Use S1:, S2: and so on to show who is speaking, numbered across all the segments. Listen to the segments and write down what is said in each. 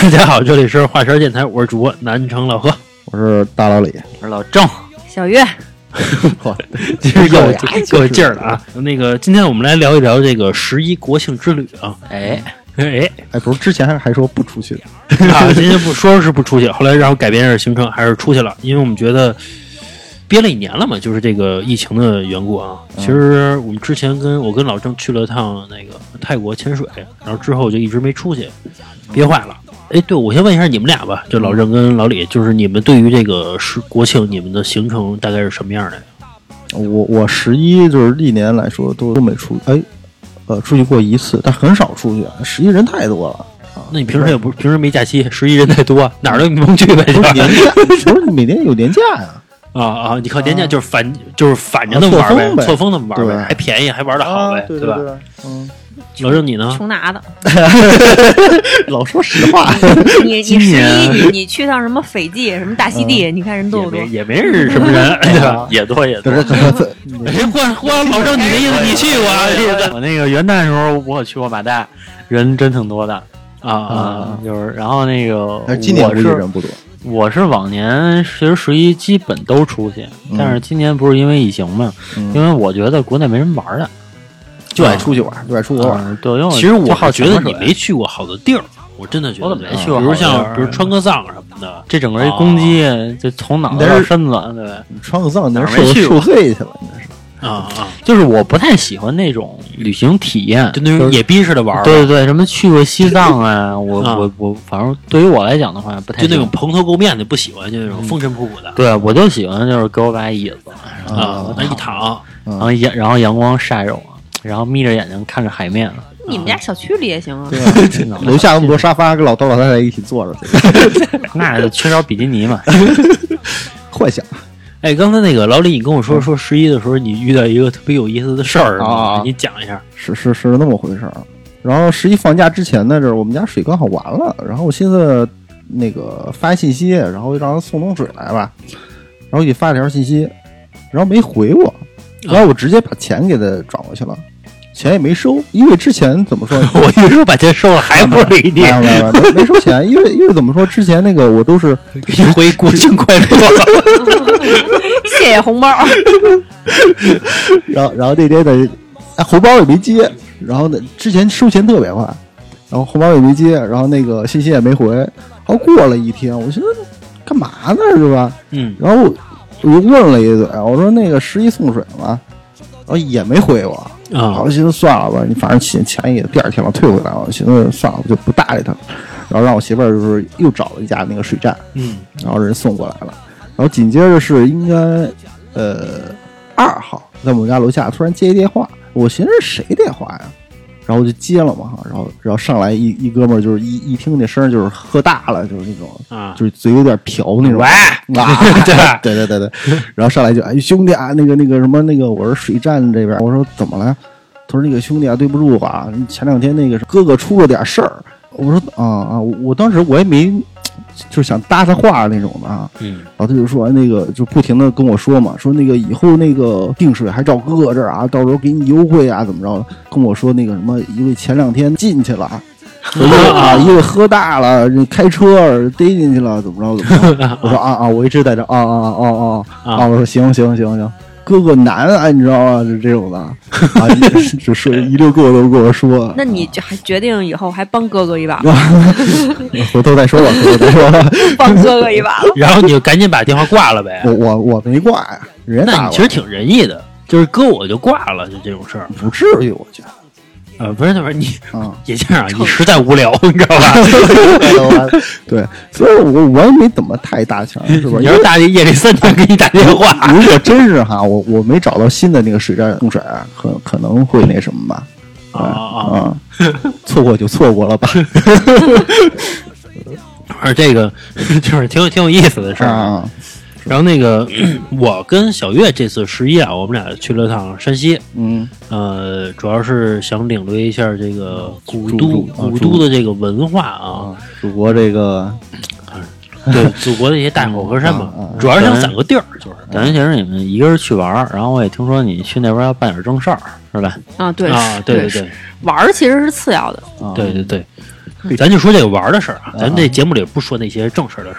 S1: 大
S2: 家好，这里是华山电台，我是主播南城老何，
S3: 我是大老李，
S2: 我是老郑，
S4: 小月，
S2: 今儿又够有劲儿。了啊！那个，今天我们来聊一聊这个十一国庆之旅啊，哎。哎。
S3: 哎，不是之前还还说不出去的，
S2: 啊，今天不说是不出去，后来然后改变一下行程，还是出去了，因为我们觉得憋了一年了嘛，就是这个疫情的缘故啊。其实我们之前跟我跟老郑去了趟那个泰国潜水，然后之后就一直没出去，憋坏了。哎，对，我先问一下你们俩吧，就老郑跟老李，就是你们对于这个是国庆，你们的行程大概是什么样的呀？
S3: 我我十一就是历年来说都都没出，哎，呃，出去过一次，但很少出去，十一人太多了。
S2: 那你平时也不平时没假期，十一人太多，哪儿都你甭去呗，
S3: 不是年假，不是每年有年假呀、
S2: 啊啊！你靠年假就是反就是反着那么玩呗，
S3: 啊错峰
S2: 那么玩呗，还便宜还玩的好呗，吧？
S3: 对吧，嗯，
S2: 老郑你呢？
S4: 穷拿的。
S3: 老说实话，
S4: 你你十一你你去趟什么斐济什么大溪地，你看人多不多
S2: 也没？也没认识什么人？
S5: 也多也多
S2: 换换老郑，你的意思你去过啊？
S5: 我那个元旦的时候我去过马代，人真挺多的
S2: 啊
S5: 就是然后那个
S3: 但今年
S5: 我是
S3: 估计人不多，
S5: 我是往年其实十一基本都出去，但是今年不是因为疫情嘛，
S3: 嗯
S5: 因为我觉得国内没人玩的，
S3: 就爱出去玩，就爱出国玩。
S2: 其实我
S5: 好
S2: 觉得你没去过好多地儿，我真的觉得
S5: 我怎么没去过
S2: 比如像比如川个藏什么的，
S5: 这整个一攻击就从脑袋到身子，对，
S3: 你穿个藏，你
S5: 哪儿
S3: 受受罪去了，你这是。
S2: 啊啊，
S5: 就是我不太喜欢那种旅行体验，
S2: 就那种野逼似的玩儿，
S5: 对对对，什么去过西藏啊，我
S2: 啊。
S5: 我我，反正对于我来讲的话，不太
S2: 就那种蓬头垢面的不喜欢，就那种风尘仆仆的。
S5: 对，我就喜欢就是给我把椅子，
S2: 啊，那一躺。
S5: 然后阳然后阳光晒着我，然后眯着眼睛看着海面，
S4: 你们家小区里也行啊。
S5: 真的
S3: 楼下那么多沙发，跟老头老太太一起坐着，
S5: 那就缺少比基尼嘛。
S3: 幻想。
S2: 哎，刚才那个老李，你跟我说说十一的时候，你遇到一个特别有意思的事儿，
S3: 啊
S2: 你讲一下。
S3: 是是是那么回事儿。然后十一放假之前呢，这我们家水刚好完了，然后我寻思那个发信息，然后让他送桶水来吧，然后给发了条信息，然后没回我，然后我直接把钱给他转过去了，钱也没收，因为之前怎么说？
S2: 我一说把钱收了，还不理你
S3: 没，有没有没没收钱，因为因为怎么说？之前那个我都是
S2: 一回国庆快乐。
S4: 谢谢红包。
S3: 然后然后那天呢，哎，红包也没接，然后呢，之前收钱特别快，然后红包也没接，然后那个信息也没回，然后过了一天，我寻思干嘛呢是吧？
S2: 嗯，
S3: 然后我就问了一嘴，我说那个十一送水吗？然后也没回我，
S2: 啊
S3: 我寻思算了吧，你反正钱钱也第二天了退回来了，我寻思算了，我就不搭理他了。然后让我媳妇儿就是又找了一家那个水站，
S2: 嗯
S3: 然后人送过来了，然后紧接着是应该呃二号在我们家楼下突然接一电话，我寻思是谁电话呀？然后我就接了嘛，然后然后上来一一哥们儿就是一一听那声儿就是喝大了，就是那种
S2: 啊，
S3: 就是嘴有点瓢那种，
S2: 喂
S3: 啊，对对对对对，然后上来就哎兄弟啊，那个那个什么那个我是水站这边，我说怎么了？他说那个兄弟啊，对不住啊，前两天那个哥哥出了点事儿。我说啊啊，我我当时我也没就是想搭他话那种的啊，
S2: 嗯
S3: 然后他就说那个就不停的跟我说嘛，说那个以后那个定水还照哥哥这儿啊，到时候给你优惠啊，怎么着的？跟我说那个什么，因为前两天进去了。说因为啊，因为喝大了，开车逮进去了，怎么着怎么着？我说啊啊，我一直在这啊啊啊啊啊啊！我说行行行行，哥哥难啊，你知道吗？就这种的啊，就说一溜个都跟我说。
S4: 那你就还决定以后还帮哥哥一把，
S3: 回头再说吧，回头再说吧。
S4: 帮哥哥一把了。
S2: 然后你就赶紧把电话挂了呗
S3: 我。我我没挂呀，人家
S2: 那你其实挺仁义的，就是哥我就挂了，就这种事儿。
S3: 不至于，我觉得
S2: 呃，不是，不是你
S3: 啊。
S2: 也这样，你实在无聊，你知道吧？
S3: 对，所以我我也没怎么太搭腔，是吧？
S2: 你要是大夜里三点给你打电话，
S3: 如果真是哈，我我没找到新的那个水站供水，可可能会那什么吧。
S2: 啊啊
S3: 啊，错过就错过了吧。
S2: 反正这个就是挺有挺有意思的事儿。
S3: 啊，
S2: 然后那个 我跟小月这次十一啊，我们俩去了趟山西，
S3: 嗯。
S2: 呃，主要是想领略一下这个古都古都的这个文化啊，
S3: 啊，祖国这个
S2: 对祖国的一些大好河山嘛。
S3: 啊啊，
S2: 主要是想攒个地儿，就是。
S5: 等于其实你们一个人去玩儿，然后我也听说你去那边要办点正事儿，是吧？
S4: 啊，对。
S2: 啊，对对对。
S4: 玩儿其实是次要的，
S3: 啊
S2: 对对对，咱就说这个玩儿的事儿啊，咱这节目里不说那些正事儿的事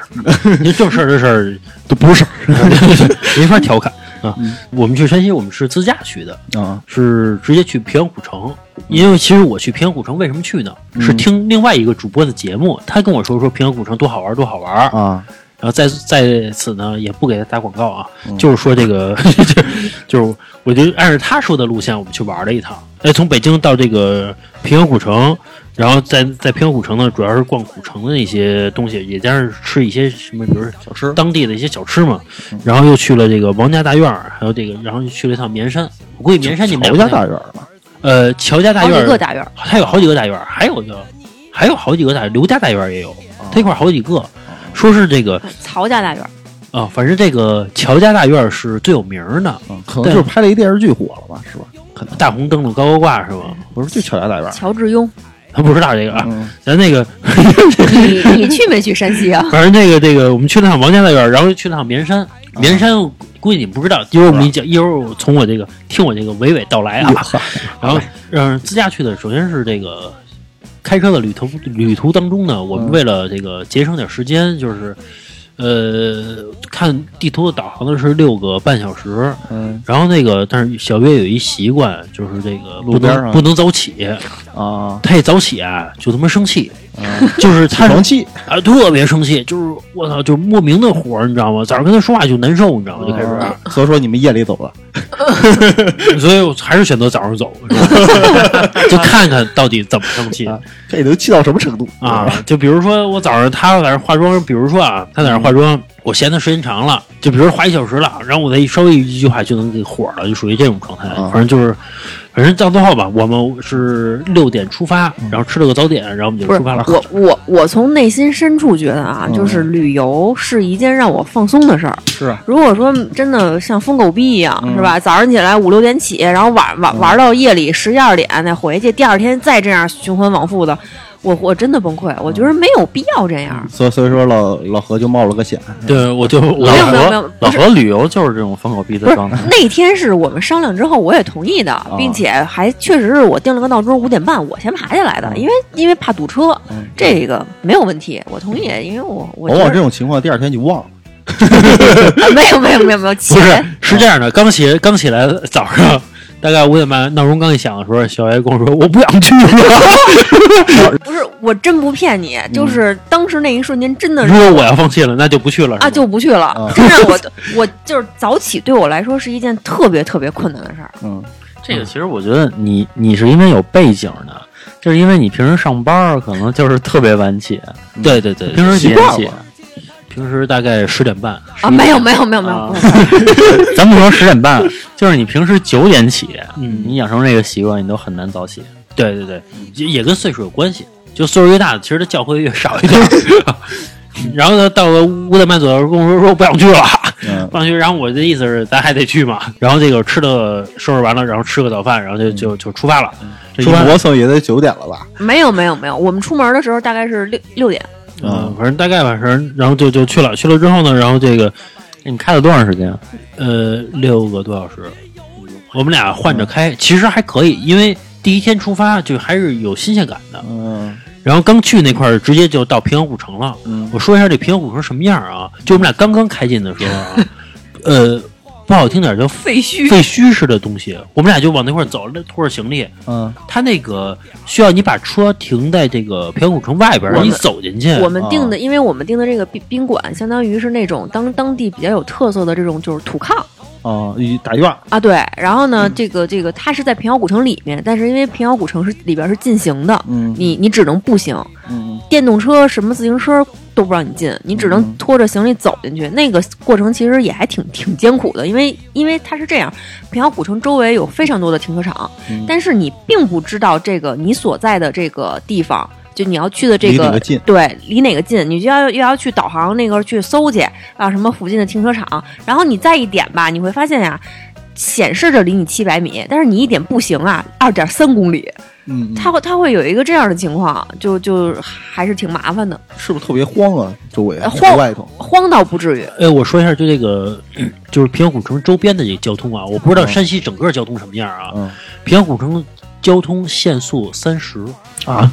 S2: 儿，因为正事儿的事儿都不是事儿，没法调侃啊。我们去山西，我们是自驾去的，
S3: 啊
S2: 是直接去平阳古城。因为其实我去平阳古城为什么去呢？是听另外一个主播的节目，他跟我说说平阳古城多好玩，多好玩。
S3: 啊
S2: 然后在在此呢，也不给他打广告啊，就是说这个，就就是我就按照他说的路线，我们去玩了一趟。哎，从北京到这个平阳古城，然后在在平遥古城呢，主要是逛古城的那些东西，也加上吃一些什么，比如说
S3: 小吃
S2: 当地的一些小吃嘛。然后又去了这个王家大院儿，还有这个，然后又去了一趟绵山。我估计绵山你们
S3: 乔家大院儿吧，
S2: 呃乔家大院儿
S4: 几个大院儿，
S2: 它有好几个大院儿，还有个还有好几个大刘家大院儿也有，
S3: 哦
S2: 它一块儿好几个。说是这个
S4: 曹家大院儿，
S2: 啊，反正这个乔家大院儿是最有名儿的，
S3: 嗯，可能就是拍了一电视剧火了吧，是吧？可能
S2: 大红灯笼高高挂是吧？
S3: 不是就乔家大院
S4: 乔致庸，
S2: 他不知道这个啊，
S3: 嗯
S2: 咱那个
S4: 你你去没去山西啊？
S2: 反正这个这个，我们去了趟王家大院，然后去了趟绵山。绵山估计你不知道，一会儿我们一讲，一会儿我从我这个听我这个娓娓道来啊。然后，嗯，自驾去的，首先是这个开车的旅途旅途当中呢，我们
S3: 嗯
S2: 为了这个节省点时间，就是呃看地图的导航的是六个半小时。
S3: 嗯
S2: 然后那个，但是小月有一习惯，就是这个不
S3: 路边上
S2: 能不能早起，
S3: 啊
S2: 他一早起啊就他妈生气，
S3: 啊，
S2: 就是他
S3: 生气
S2: 啊，特别生气，就是我操，就是莫名的火，你知道吗？早上跟他说话就难受，你知道吗？就开始，
S3: 啊所以说你们夜里走了
S2: 所以我还是选择早上走，就看看到底怎么生气
S3: 啊这能气到什么程度
S2: 啊？就比如说我早上他在那化妆，比如说啊，他在那化妆，我嫌他时间长了，就比如说化一小时了，然后我再稍微一句话就能给火了，就属于这种状态。
S3: 啊
S2: 反正就是，反正到最后吧，我们是六点出发，然后吃了个早点，然后我们就出发了。
S4: 我我我从内心深处觉得啊，
S3: 嗯
S4: 就是旅游是一件让我放松的事儿。
S3: 是啊
S4: 如果说真的像疯狗逼一样，
S3: 嗯
S4: 是吧？早上起来五六点起，然后晚晚玩到夜里十一二点再回去，第二天再这样循环往复的，我我真的崩溃。我觉得没有必要这样。
S3: 所以所以说老老何就冒了个险，
S2: 对，我就
S4: 没有没有没
S5: 何
S4: 有
S5: 老何旅游就是这种疯狗逼的状态。
S4: 那天是我们商量之后，我也同意的，并且还确实是我定了个闹钟，五点半我先爬下来的，因为因为怕堵车，
S3: 嗯
S4: 这个没有问题，我同意，因为我我
S3: 往往这种情况第二天就忘了，
S4: 啊没有没有没有没有起
S2: 不是
S4: 来，
S2: 是这样的，刚起刚起来早上大概五点半，闹钟刚一响的时候，小爷跟我说我不想去了。
S4: 不是我真不骗你，就是当时那一瞬间真的是
S2: 如果我要放弃了，那就不去了。
S4: 啊就不去了
S3: 啊，
S4: 真让我我就是早起对我来说是一件特别特别困难的事儿。
S3: 嗯
S5: 这个其实我觉得你你是因为有背景的，就是因为你平时上班可能就是特别晚起，
S2: 对对对，
S5: 平时几点起
S3: 习惯了？
S2: 平时大概十点半
S4: 啊，没有没有没有没有
S5: 咱不说十点半，就是你平时九点起，
S2: 嗯
S5: 你养成这个习惯，你都很难早起。
S2: 对对对，也也跟岁数有关系。就岁数越大，其实他觉会越少一点。然后呢到了五点半左右，跟我说说不想去了，
S3: 嗯
S2: 不想去。然后我的意思是，咱还得去嘛。然后这个吃的收拾完了，然后吃个早饭，然后就就就出发了。出发
S3: 磨蹭也得九点了吧？
S4: 没有没有没有，我们出门的时候大概是六六点，
S2: 嗯，反正大概反正，然后就就去了。去了之后呢，然后这个
S5: 你开了多长时间？
S2: 呃六个多小时，我们俩换着开，其实还可以，因为第一天出发就还是有新鲜感的。
S3: 嗯
S2: 然后刚去那块儿，直接就到平阳古城了。
S3: 嗯
S2: 我说一下这平阳古城什么样啊？就我们俩刚刚开进的时候啊，呃，不好听点叫废
S4: 废墟。
S2: 废墟似的东西，我们俩就往那块儿走，拖着行李。
S3: 嗯
S2: 他那个需要你把车停在这个平遥古城外边儿，你走进去。
S4: 我们订的，
S3: 啊
S4: 因为我们订的这个宾宾馆，相当于是那种当当地比较有特色的这种就是土炕
S3: 啊，一大院儿
S4: 啊，对。然后呢，这个这个它是在平遥古城里面，但是因为平遥古城是里边是禁行的，
S3: 嗯
S4: 你你只能步行，
S3: 嗯
S4: 电动车什么自行车都不让你进，你只能
S3: 嗯
S4: 拖着行李走进去。那个过程其实也还挺挺艰苦的，因为因为它是这样，平遥古城周围有非常多的停车场，
S3: 嗯
S4: 但是你并不知道这个你所在的这个地方。就你要去的这个
S3: 离个近
S4: 对，离哪个近，你就要又要去导航那个去搜去啊，什么附近的停车场，然后你再一点吧，你会发现呀。显示着离你七百米，但是你一点步行啊，二点三公里，
S3: 嗯，嗯
S4: 它会他会有一个这样的情况，就就还是挺麻烦的，
S3: 是不是特别慌啊？周围
S4: 呃荒
S3: 外头，
S4: 慌倒不至于。
S2: 哎，我说一下，就这个，嗯就是平遥古城周边的这个交通啊，我不知道山西整个交通什么样啊。
S3: 嗯
S2: 平遥古城交通限速三十，
S3: 啊，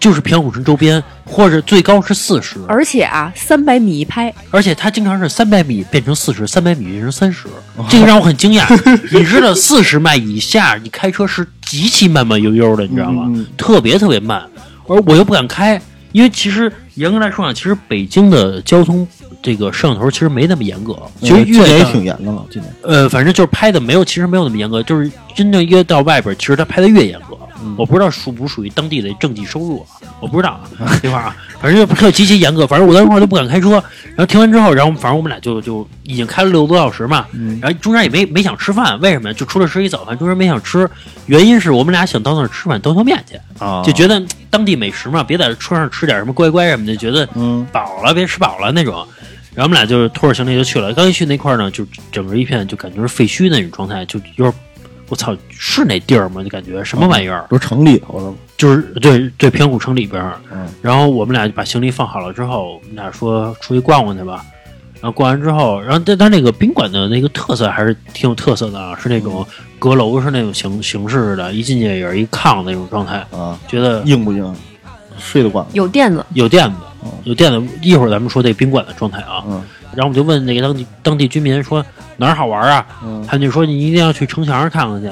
S2: 就是平遥古城周边，或者最高是四十，
S4: 而且啊，三百米一拍，
S2: 而且它经常是三百米变成四十，三百米变成三十，这个让我很惊讶。你知道四十迈以下，你开车是极其慢慢悠悠的，你知道吗？特别特别慢，而我又不敢开，因为其实严格来说啊，其实北京的交通这个摄像头其实没那么严格，其实
S3: 嗯今年也
S2: 越
S3: 挺严的了，今年
S2: 呃，反正就是拍的没有，其实没有那么严格，就是真正越到外边，其实他拍的越严格。
S3: 嗯
S2: 我不知道属不属于当地的政绩收入啊，我不知道啊这块儿啊，反正就特极其严格。反正我当时我都不敢开车，然后听完之后，然后反正我们俩就就已经开了六个多小时嘛，
S3: 嗯
S2: 然后中间也没没想吃饭，为什么？就除了吃一早饭，中间没想吃，原因是我们俩想到那儿吃碗刀削面去，
S3: 啊
S2: 就觉得嗯当地美食嘛，别在车上吃点什么乖乖什么的，觉得
S3: 嗯
S2: 饱了，别吃饱了那种。然后我们俩就拖着行李就去了。刚一去那块儿呢，就整个一片就感觉是废墟那种状态，就有点，我操，是那地儿吗？就感觉什么玩意儿？
S3: 不是城里头的吗？
S2: 就是对对，平谷城里边儿。
S3: 嗯
S2: 然后我们俩就把行李放好了之后，我们俩说出去逛逛去吧。然后逛完之后，然后但但那个宾馆的那个特色还是挺有特色的啊，是那种阁楼是那种形形式的，一进去也是一炕那种状态，
S3: 啊，
S2: 觉得
S3: 硬不硬？睡得惯吗？
S4: 有垫子，
S2: 有垫子
S3: 哦，
S2: 有店子。一会儿咱们说这宾馆的状态啊。
S3: 嗯
S2: 然后我们就问那个当地当地居民说哪儿好玩啊？
S3: 嗯
S2: 他们就说你一定要去城墙上看看去。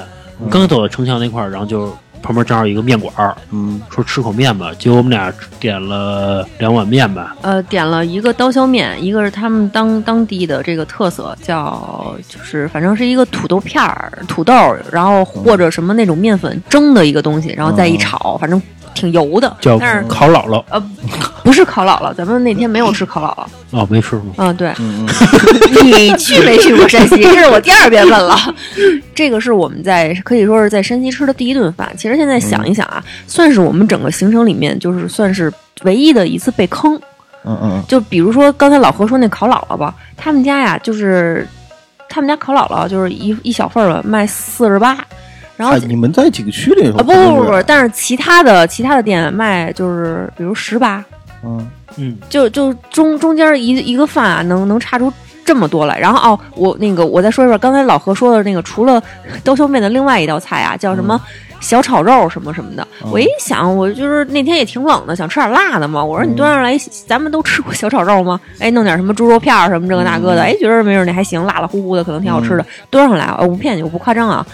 S2: 刚走到城墙那块儿，然后就旁边正好有一个面馆儿，
S3: 嗯
S2: 说吃口面吧。结果我们俩点了两碗面吧。
S4: 呃，点了一个刀削面，一个是他们当当地的这个特色，叫就是反正是一个土豆片儿、土豆，然后或者什么那种面粉蒸的一个东西，然后再一炒，反正挺油的。
S2: 叫
S4: 但是
S2: 烤姥姥
S4: 呃，不是烤姥姥，咱们那天没有吃烤姥姥。
S2: 哦，没吃吗？
S4: 嗯，对，
S3: 嗯
S4: 你去没去过山西？这是我第二遍问了。这个是我们在可以说是在山西吃的第一顿饭。其实现在想一想啊，算是我们整个行程里面就是算是唯一的一次被坑。
S3: 嗯嗯
S4: 就比如说刚才老何说那烤姥姥吧，他们家呀就是他们家烤姥姥就是一一小份儿吧卖四十八，然后
S3: 哎，你们在几个区里？
S4: 啊不不不不，但是其他的其他的店卖就是比如十八，
S3: 嗯
S2: 嗯，
S4: 就就中中间一一个饭啊，能能差出这么多来。然后哦，我那个我再说一遍，刚才老何说的那个，除了刀削面的另外一道菜啊，叫什么？小炒肉什么什么的，
S3: 嗯
S4: 我一想，我就是那天也挺冷的，想吃点辣的嘛。我说你端上来，咱们都吃过小炒肉吗？哎，弄点什么猪肉片儿什么这个那个的，哎，觉得没准那还行，辣辣乎乎的，可能挺好吃的。端上来，呃，我不骗你，我不夸张啊。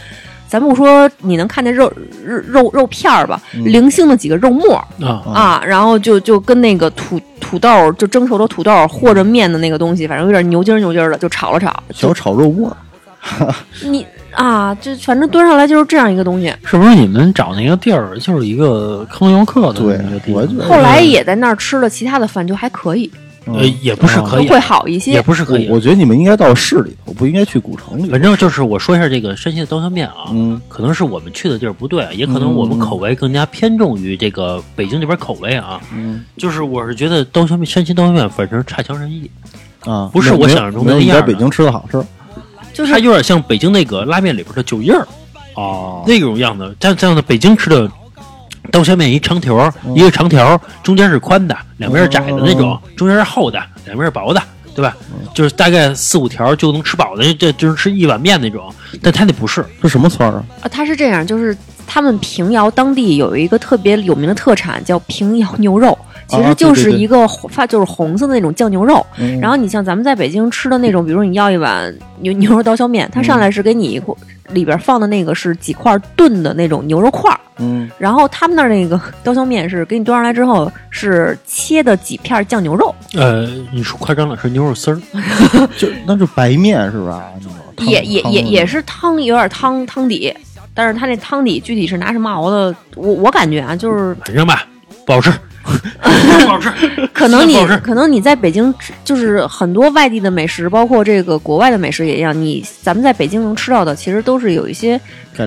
S4: 咱不说你能看见肉肉肉肉片儿吧，零星的几个肉末儿，
S2: 啊，
S4: 啊，然后就就跟那个土土豆就蒸熟的土豆和着面的那个东西，反正有点牛筋儿牛筋儿的，就炒了炒。
S3: 小炒肉末儿，
S4: 你啊，就反正端上来就是这样一个东西。
S5: 是不是你们找那个地儿就是一个坑游客的
S3: 对
S5: 那个地
S4: 后来也在那儿吃了其他的饭，就还可以，
S2: 呃，也不是可以，
S4: 会好一些
S2: 也。不是可以
S3: 我。我觉得你们应该到市里头，不应该去古城里。
S2: 反正就是我说一下这个山西的刀削面啊，
S3: 嗯
S2: 可能是我们去的地儿不对，也可能我们口味更加偏重于这个北京这边口味啊。
S3: 嗯
S2: 就是我是觉得刀削面，山西刀削面反正差强人意，
S3: 啊，
S2: 不是我想象中的那样
S3: 在北京吃的好吃
S4: 就是
S2: 它有点像北京那个拉面里边的酒印儿
S3: 哦
S2: 那种样子。但这样的北京吃的刀削面，一长条儿，
S3: 嗯
S2: 一个长条儿，中间是宽的，两边是窄的那种
S3: 哦，
S2: 中间是厚的，两边是薄的，对吧？
S3: 嗯
S2: 就是大概四五条就能吃饱的，这就是吃一碗面那种。但他那不是，
S3: 这什么村儿啊？
S4: 啊，他是这样，就是他们平遥当地有一个特别有名的特产叫平遥牛肉，其实就是一个红发就是红色的那种酱牛肉。
S3: 嗯
S4: 然后你像咱们在北京吃的那种，比如你要一碗牛 牛肉刀削面，它上来是给你一块里边放的那个是几块炖的那种牛肉块儿，
S3: 嗯
S4: 然后他们那儿那个 刀削面是给你端上来之后是切的几片酱牛肉，
S2: 呃，你说夸张了，是牛肉丝儿。
S3: 就那就白面是吧？
S4: 也也也也是汤有点汤汤底，但是它那汤底具体是拿什么熬的，我我感觉啊就是
S2: 反正吧，不好吃。不好吃。
S4: 可能你可能你在北京吃，就是很多外地的美食，包括这个国外的美食也一样。你咱们在北京能吃到的，其实都是有一些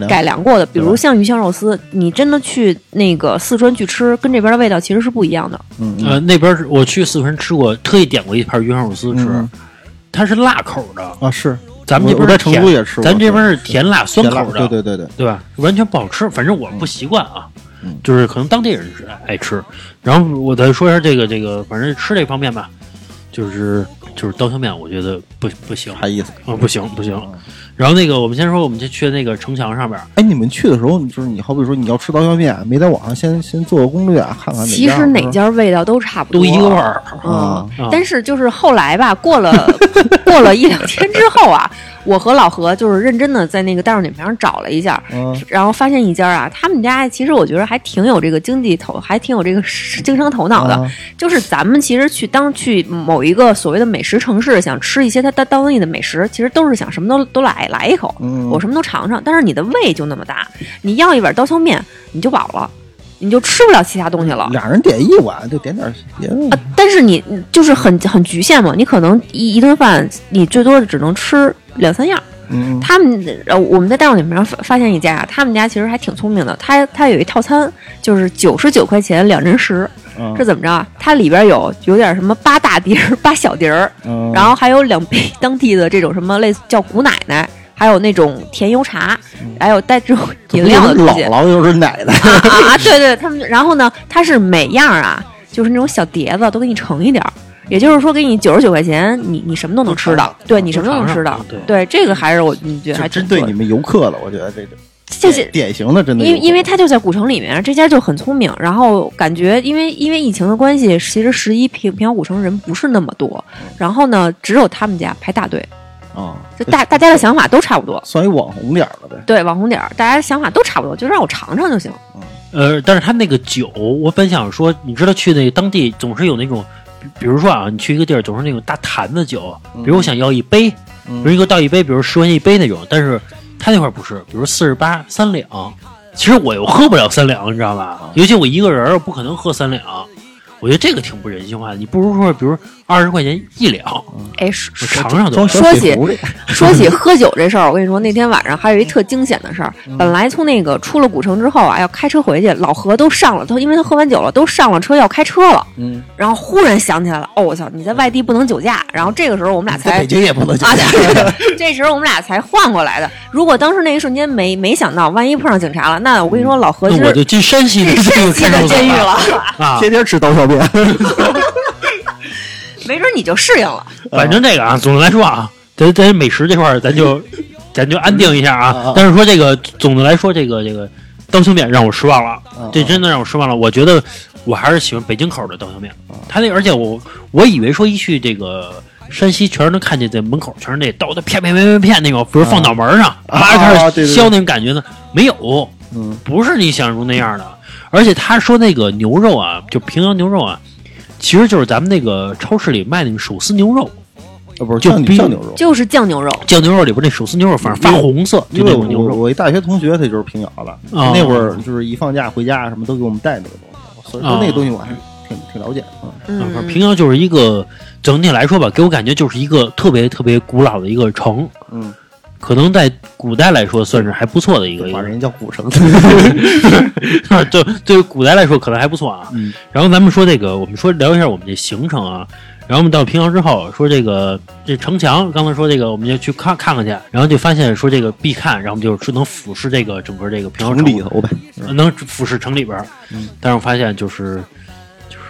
S3: 改良
S4: 过的，比如像鱼香肉丝，你真的去那个四川去吃，跟这边的味道其实是不一样的。
S3: 嗯嗯
S2: 呃，那边是我去四川吃过，特意点过一盘鱼香肉丝吃，
S3: 嗯
S2: 它是辣口的，
S3: 啊是，
S2: 咱们这
S3: 我我在成都也吃过，
S2: 咱这边
S3: 是
S2: 是甜辣酸口的，
S3: 对对对对，
S2: 对吧？完全不好吃，反正我不习惯啊。
S3: 嗯
S2: 就是可能当地人是爱吃。然后我再说一下这个这个，反正吃这方面吧，就是就是刀削面，我觉得不不行，
S3: 啥意思？
S2: 啊不行不行。然后那个我们先说，我们就去那个城墙上边儿，
S3: 哎，你们去的时候，就是你好比说你要吃刀削面，没在网上先先做个攻略啊，看看哪
S4: 其实哪家味道都差不多，
S2: 都一个味儿。
S3: 啊
S4: 但是就是后来吧，过了 过了一两天之后啊，我和老何就是认真的在那个大众点评上找了一下，
S3: 嗯
S4: 然后发现一家啊，他们家其实我觉得还挺有这个经济头，还挺有这个经商头脑的。
S3: 啊
S4: 就是咱们其实去当去某一个所谓的美食城市，想吃一些他当当地的美食，其实都是想什么都都来来一口，
S3: 嗯
S4: 我什么都尝尝。但是你的胃就那么大，你要一碗刀削面你就饱了，你就吃不了其他东西了。
S3: 俩人点一碗就点点别的，
S4: 啊，但是你就是很很局限嘛，你可能一一顿饭你最多只能吃两三样。
S3: 嗯
S4: 他们呃，我们在大众点评上发发现一家啊，他们家其实还挺聪明的，他他有一套餐，就是九十九块钱两人食，
S3: 嗯
S4: 是怎么着啊？它里边有有点什么八大碟儿、八小碟儿，
S3: 嗯，
S4: 然后还有两杯当地的这种什么类似叫古奶奶，还有那种甜油茶，还有带这种饮料的东西。
S3: 姥姥又是奶奶，
S4: 啊啊，对对，他们然后呢，它是每样啊，就是那种小碟子都给你盛一点儿，也就是说给你九十九块钱，你你什么都能吃到，对你什么都能吃到。
S2: 对。
S4: 对这个还是我你觉得还
S3: 针对你们游客了，我觉得这个
S4: 这些。
S3: 典型的针对，
S4: 因为因为它就在古城里面，这家就很聪明，然后感觉因为因为疫情的关系，其实十一平平遥古城人不是那么多，然后呢，只有他们家排大队，
S3: 啊，
S4: 就大大家的想法都差不多，
S3: 算一网红点儿了呗，
S4: 对网红点儿，大家想法都差不多，就让我尝尝就行。
S2: 呃，但是他那个酒，我本想说，你知道去那个当地总是有那种，比比如说啊，你去一个地儿总是那种大坛子酒，比如我想要一杯，比
S3: 嗯
S2: 如一个倒一杯，比如十块钱一杯那种，但是他那块儿不是，比如四十八三两，其实我又喝不了三两，你知道吧？尤其我一个人，我不可能喝三两。我觉得这个挺不人性化的，你不如说，比如二十块钱一两，
S4: 哎，
S2: 尝尝都
S4: 说起说起喝酒这事儿，我跟你说，那天晚上还有一特惊险的事儿。本来从那个出了古城之后啊，要开车回去，老何都上了，他因为他喝完酒了，都上了车要开车了。
S3: 嗯，
S4: 然后忽然想起来了，哦，我操，你在外地不能酒驾。然后这个时候我们俩才
S3: 在北京也不能
S4: 啊，对这时候我们俩才换过来的。如果当时那一瞬间没没想到，万一碰上警察了，那我跟你说，老何
S2: 我就进山西的
S4: 监狱了，
S2: 啊。
S3: 天天吃刀削面，
S4: 没准你就适应了。
S2: 反正这个啊，总的来说啊，咱咱美食这块儿，咱就咱就安定一下
S3: 啊
S2: 但是说这个总的来说，这个这个刀削面让我失望了，
S3: 啊
S2: 这真的让我失望了。我觉得我还是喜欢北京口的刀削面，
S3: 啊
S2: 他那而且我我以为说一去这个。山西全是能看见，在门口全是那刀的片片片片片那种，比如放脑门上，
S3: 啊
S2: 啪开削那种感觉呢，没有，
S3: 嗯
S2: 不是你想象中那样的。而且他说那个牛肉啊，就平遥牛肉啊，其实就是咱们那个超市里卖那个手撕牛肉，
S3: 啊不是
S2: 就比
S3: 酱酱牛肉，
S4: 就是酱牛肉，
S2: 酱牛肉里边那手撕牛肉，反正发红色，就
S3: 因为我
S2: 那种牛肉。
S3: 我一大学同学他就是平遥的，
S2: 哦
S3: 那会儿就是一放假回家什么都给我们带那个东西，所以说那个东西我还是挺挺了解的。嗯。
S2: 嗯，反正
S4: 嗯，
S2: 平遥就是一个整体来说吧，给我感觉就是一个特别特别古老的一个城，
S3: 嗯，
S2: 可能在古代来说算是还不错的一个一个，
S3: 把人叫古城，
S2: 就对于古代来说可能还不错啊。
S3: 嗯
S2: 然后咱们说这个，我们说聊一下我们这行程啊。然后我们到平遥之后，说这个这城墙，刚才说这个，我们就去看看看去，然后就发现说这个必看，然后我们就是能俯视这个整个这个平遥
S3: 城里头呗。
S2: 呃能俯视城里边儿。
S3: 嗯
S2: 但是我发现就是就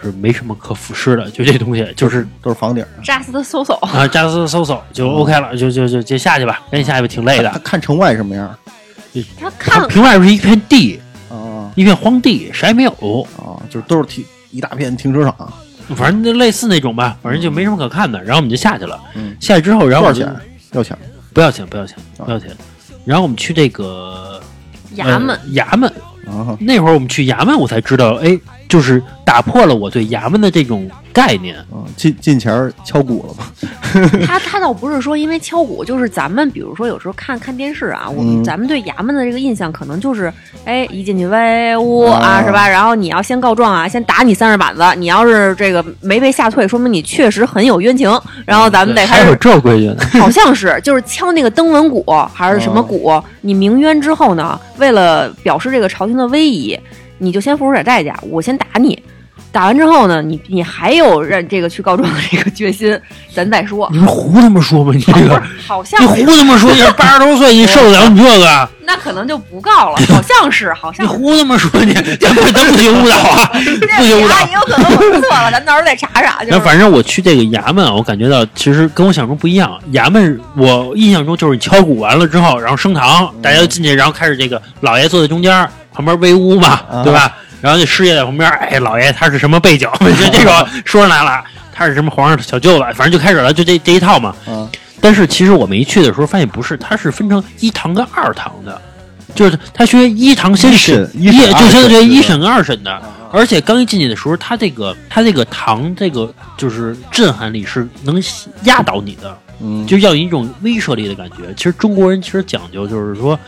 S2: 是没什么可俯视的，就这东西就是
S3: 都是房顶，
S4: 扎斯的搜搜，
S2: 啊，加斯搜搜就 OK 了，就就就就下去吧，赶紧下去吧，挺累
S3: 他
S2: 的。
S3: 看城外什么样
S4: 他看
S2: 城外是一片地，
S3: 啊
S2: 一片荒地，啥也没有，
S3: 啊，就是都是停一大片停车场，
S2: 反正就类似那种吧，反正就没什么可看的。然后我们就下去了，
S3: 嗯
S2: 下去之后，然后
S3: 多少钱？要钱
S2: 不要钱，不要钱，
S3: 啊
S2: 不要钱。然后我们去这个
S4: 衙门
S2: 呃，衙门
S3: 啊？
S2: 那会儿我们去衙门，我才知道，哎，就是打破了我对衙门的这种概念。
S3: 啊，进进前儿敲鼓了吗？
S4: 他他倒不是说因为敲鼓，就是咱们比如说有时候看看电视啊，我们、
S3: 嗯
S4: 咱们对衙门的这个印象可能就是，哎，一进去威武啊，
S3: 啊
S4: 是吧？然后你要先告状啊，先打你三十板子，你要是这个没被吓退，说明你确实很有冤情，然后咱们得开
S5: 还有
S4: 始。
S5: 这规矩呢？
S4: 好像是，就是敲那个登闻鼓还是什么鼓，你鸣冤之后呢，为了表示这个朝廷的威仪，你就先付出点代价，我先打你，打完之后呢，你你还有让这个去告状的这个决心，咱再说。
S2: 你们胡他妈说吧，你这个，
S4: 好像
S2: 你胡他妈说，你是八十多岁，你受得了你这个？
S4: 那可能就不告了，好像是，好像是。
S2: 胡他妈说你，咱不咱不行误导啊，不行误导
S4: 啊，。也有可能我说错了，咱到时候再查查。
S2: 反正我去这个衙门啊，我感觉到其实跟我想象中不一样。衙门我印象中就是你敲鼓完了之后，然后升堂，大家就进去，然后开始这个老爷坐在中间，旁边威武嘛，
S3: 啊
S2: 对吧？然后那师爷在旁边，哎，老爷他是什么背景？就 这种说上来了，他是什么皇上小舅子，反正就开始了，就这这一套嘛。
S3: 啊
S2: 但是其实我们一去的时候发现不是，它是分成一堂跟二堂的，就是他学一堂先审，
S3: 一
S2: 就相当于一审跟二审的。而且刚一进去的时候，他这个他这个堂这个就是震撼力是能压倒你的，
S3: 嗯，
S2: 就要有一种威慑力的感觉。其实中国人其实讲究就是说，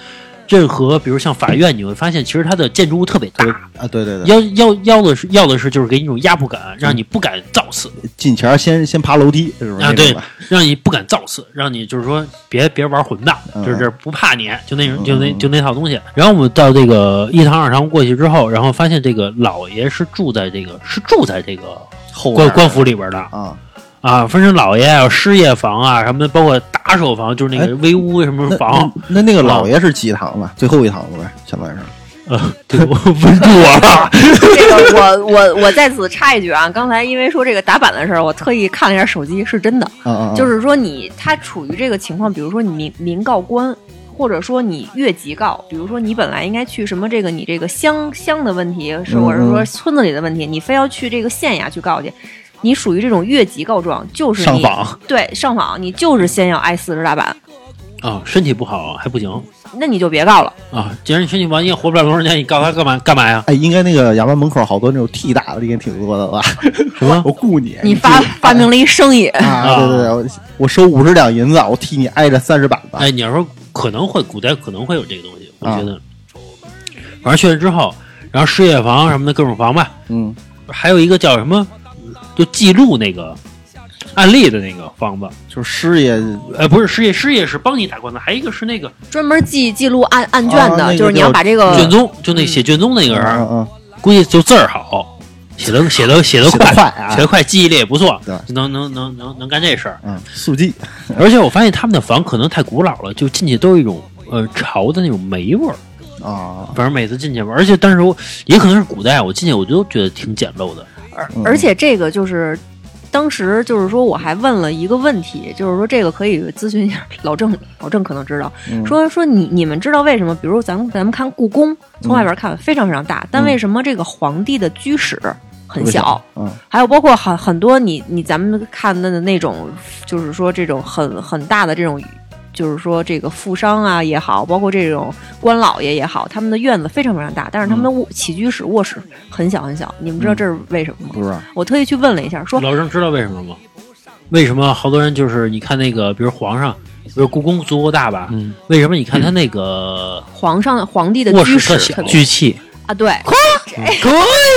S2: 任何比如像法院，你会发现其实它的建筑物特别大，
S3: 啊，对对对，
S2: 要要要的是要的是就是给你一种压迫感，让你不敢造次。
S3: 进前先先爬楼梯，是不是？
S2: 啊，对，让你不敢造次，让你就是说别别玩混蛋，
S3: 嗯。
S2: 就是不怕你，就那种就那
S3: 嗯。
S2: 就那套东西。然后我们到这个一堂二堂过去之后，然后发现这个老爷是住在这个是住在这个
S3: 后
S2: 官官府里边的。
S3: 啊，
S2: 啊，分成老爷啊、失业房啊什么的，包括打手房，就是那个威屋什么
S3: 那
S2: 房。
S3: 那那那个老爷是几堂呢？最后一堂子呗，相当于是。
S2: 呃，对我不住啊，
S4: 这个我我我在此插一句啊，刚才因为说这个打板的事儿，我特意看了一下手机，是真的，
S3: 嗯嗯，
S4: 就是说你他处于这个情况，比如说你民民告官。或者说你越级告，比如说你本来应该去什么这个你这个乡乡的问题，是
S3: 嗯
S4: 或者说
S3: 嗯
S4: 村子里的问题，你非要去这个县衙去告去，你属于这种越级告状，就是你
S3: 上访
S4: 对上访，你就是先要挨四十大板，
S2: 啊，身体不好还不行
S4: 那你就别告了。
S2: 啊。既然你身体不好，你也活不了多少年，你告他干嘛干嘛呀？
S3: 哎，应该那个衙门门口好多那种替打的，应该挺多的吧？
S2: 什么？
S3: 我雇你，
S4: 你发发明了一生意，
S3: 啊？对对对，我我收五十两银子，我替你挨着三十板子。
S2: 哎，你要说可能会，古代可能会有这个东西，我
S3: 啊
S2: 觉得。反正去了之后，然后事业房什么的各种房吧，
S3: 嗯，
S2: 还有一个叫什么，就记录那个案例的那个方子。
S3: 就是师爷
S2: 呃，不是师爷，师爷是帮你打官司，还有一个是那个
S4: 专门记记录案案卷的，
S3: 啊那个
S4: 就是你要把这个
S2: 卷宗，就那写卷宗那个人，
S3: 嗯嗯
S2: 估计就字儿好，写的写的写的
S3: 写得
S2: 快，
S3: 快啊
S2: 写的快，记忆力也不错，
S3: 对
S2: 能能能能能干这事儿。
S3: 嗯，速记
S2: 而且我发现他们的房可能太古老了，就进去都有一种呃潮的那种霉味儿。
S3: 啊，
S2: 反正每次进去吧，而且但是我也可能是古代，我进去我就觉得挺简陋的。
S4: 而
S3: 嗯
S4: 而且这个就是。当时就是说，我还问了一个问题，就是说这个可以咨询一下老郑，老郑可能知道。
S3: 嗯
S4: 说说你你们知道为什么？比如咱们咱们看故宫，从外边看非常非常大，但为什么这个皇帝的居室很小？
S3: 嗯
S4: 还有包括很很多你你咱们看的那种，就是说这种很很大的这种，就是说这个富商啊也好，包括这种官老爷也好，他们的院子非常非常大，但是他们的卧起居室卧室很小很小。你们知道这是为什么吗？
S3: 不是
S4: 我特意去问了一下，说
S2: 老郑知道为什么吗？为什么好多人就是你看那个，比如皇上，比如故宫足够大吧？
S5: 嗯，
S2: 为什么你看他那个
S4: 皇上皇帝的
S2: 卧
S4: 居
S2: 室特小
S5: 气，
S4: 啊，对，
S2: 可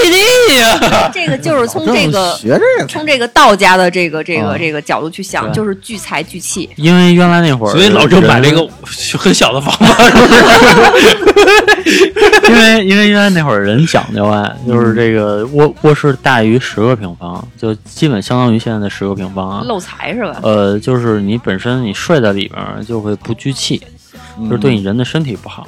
S2: 以的呀？
S4: 这个就是从这个
S3: 学这个
S4: 从这个道家的这个这个
S3: 啊
S4: 这个角度去想，就是聚财聚气。
S5: 因为原来那会儿，
S2: 所以老郑买了一个很小的房子，是不是？
S5: 因为因为原来那会儿人讲究啊，就是这个卧卧室大于十个平方，就基本相当于现在的十个平方啊。
S4: 漏财是吧？
S5: 呃，就是你本身你睡在里边就会不聚气，就是对你人的身体不好。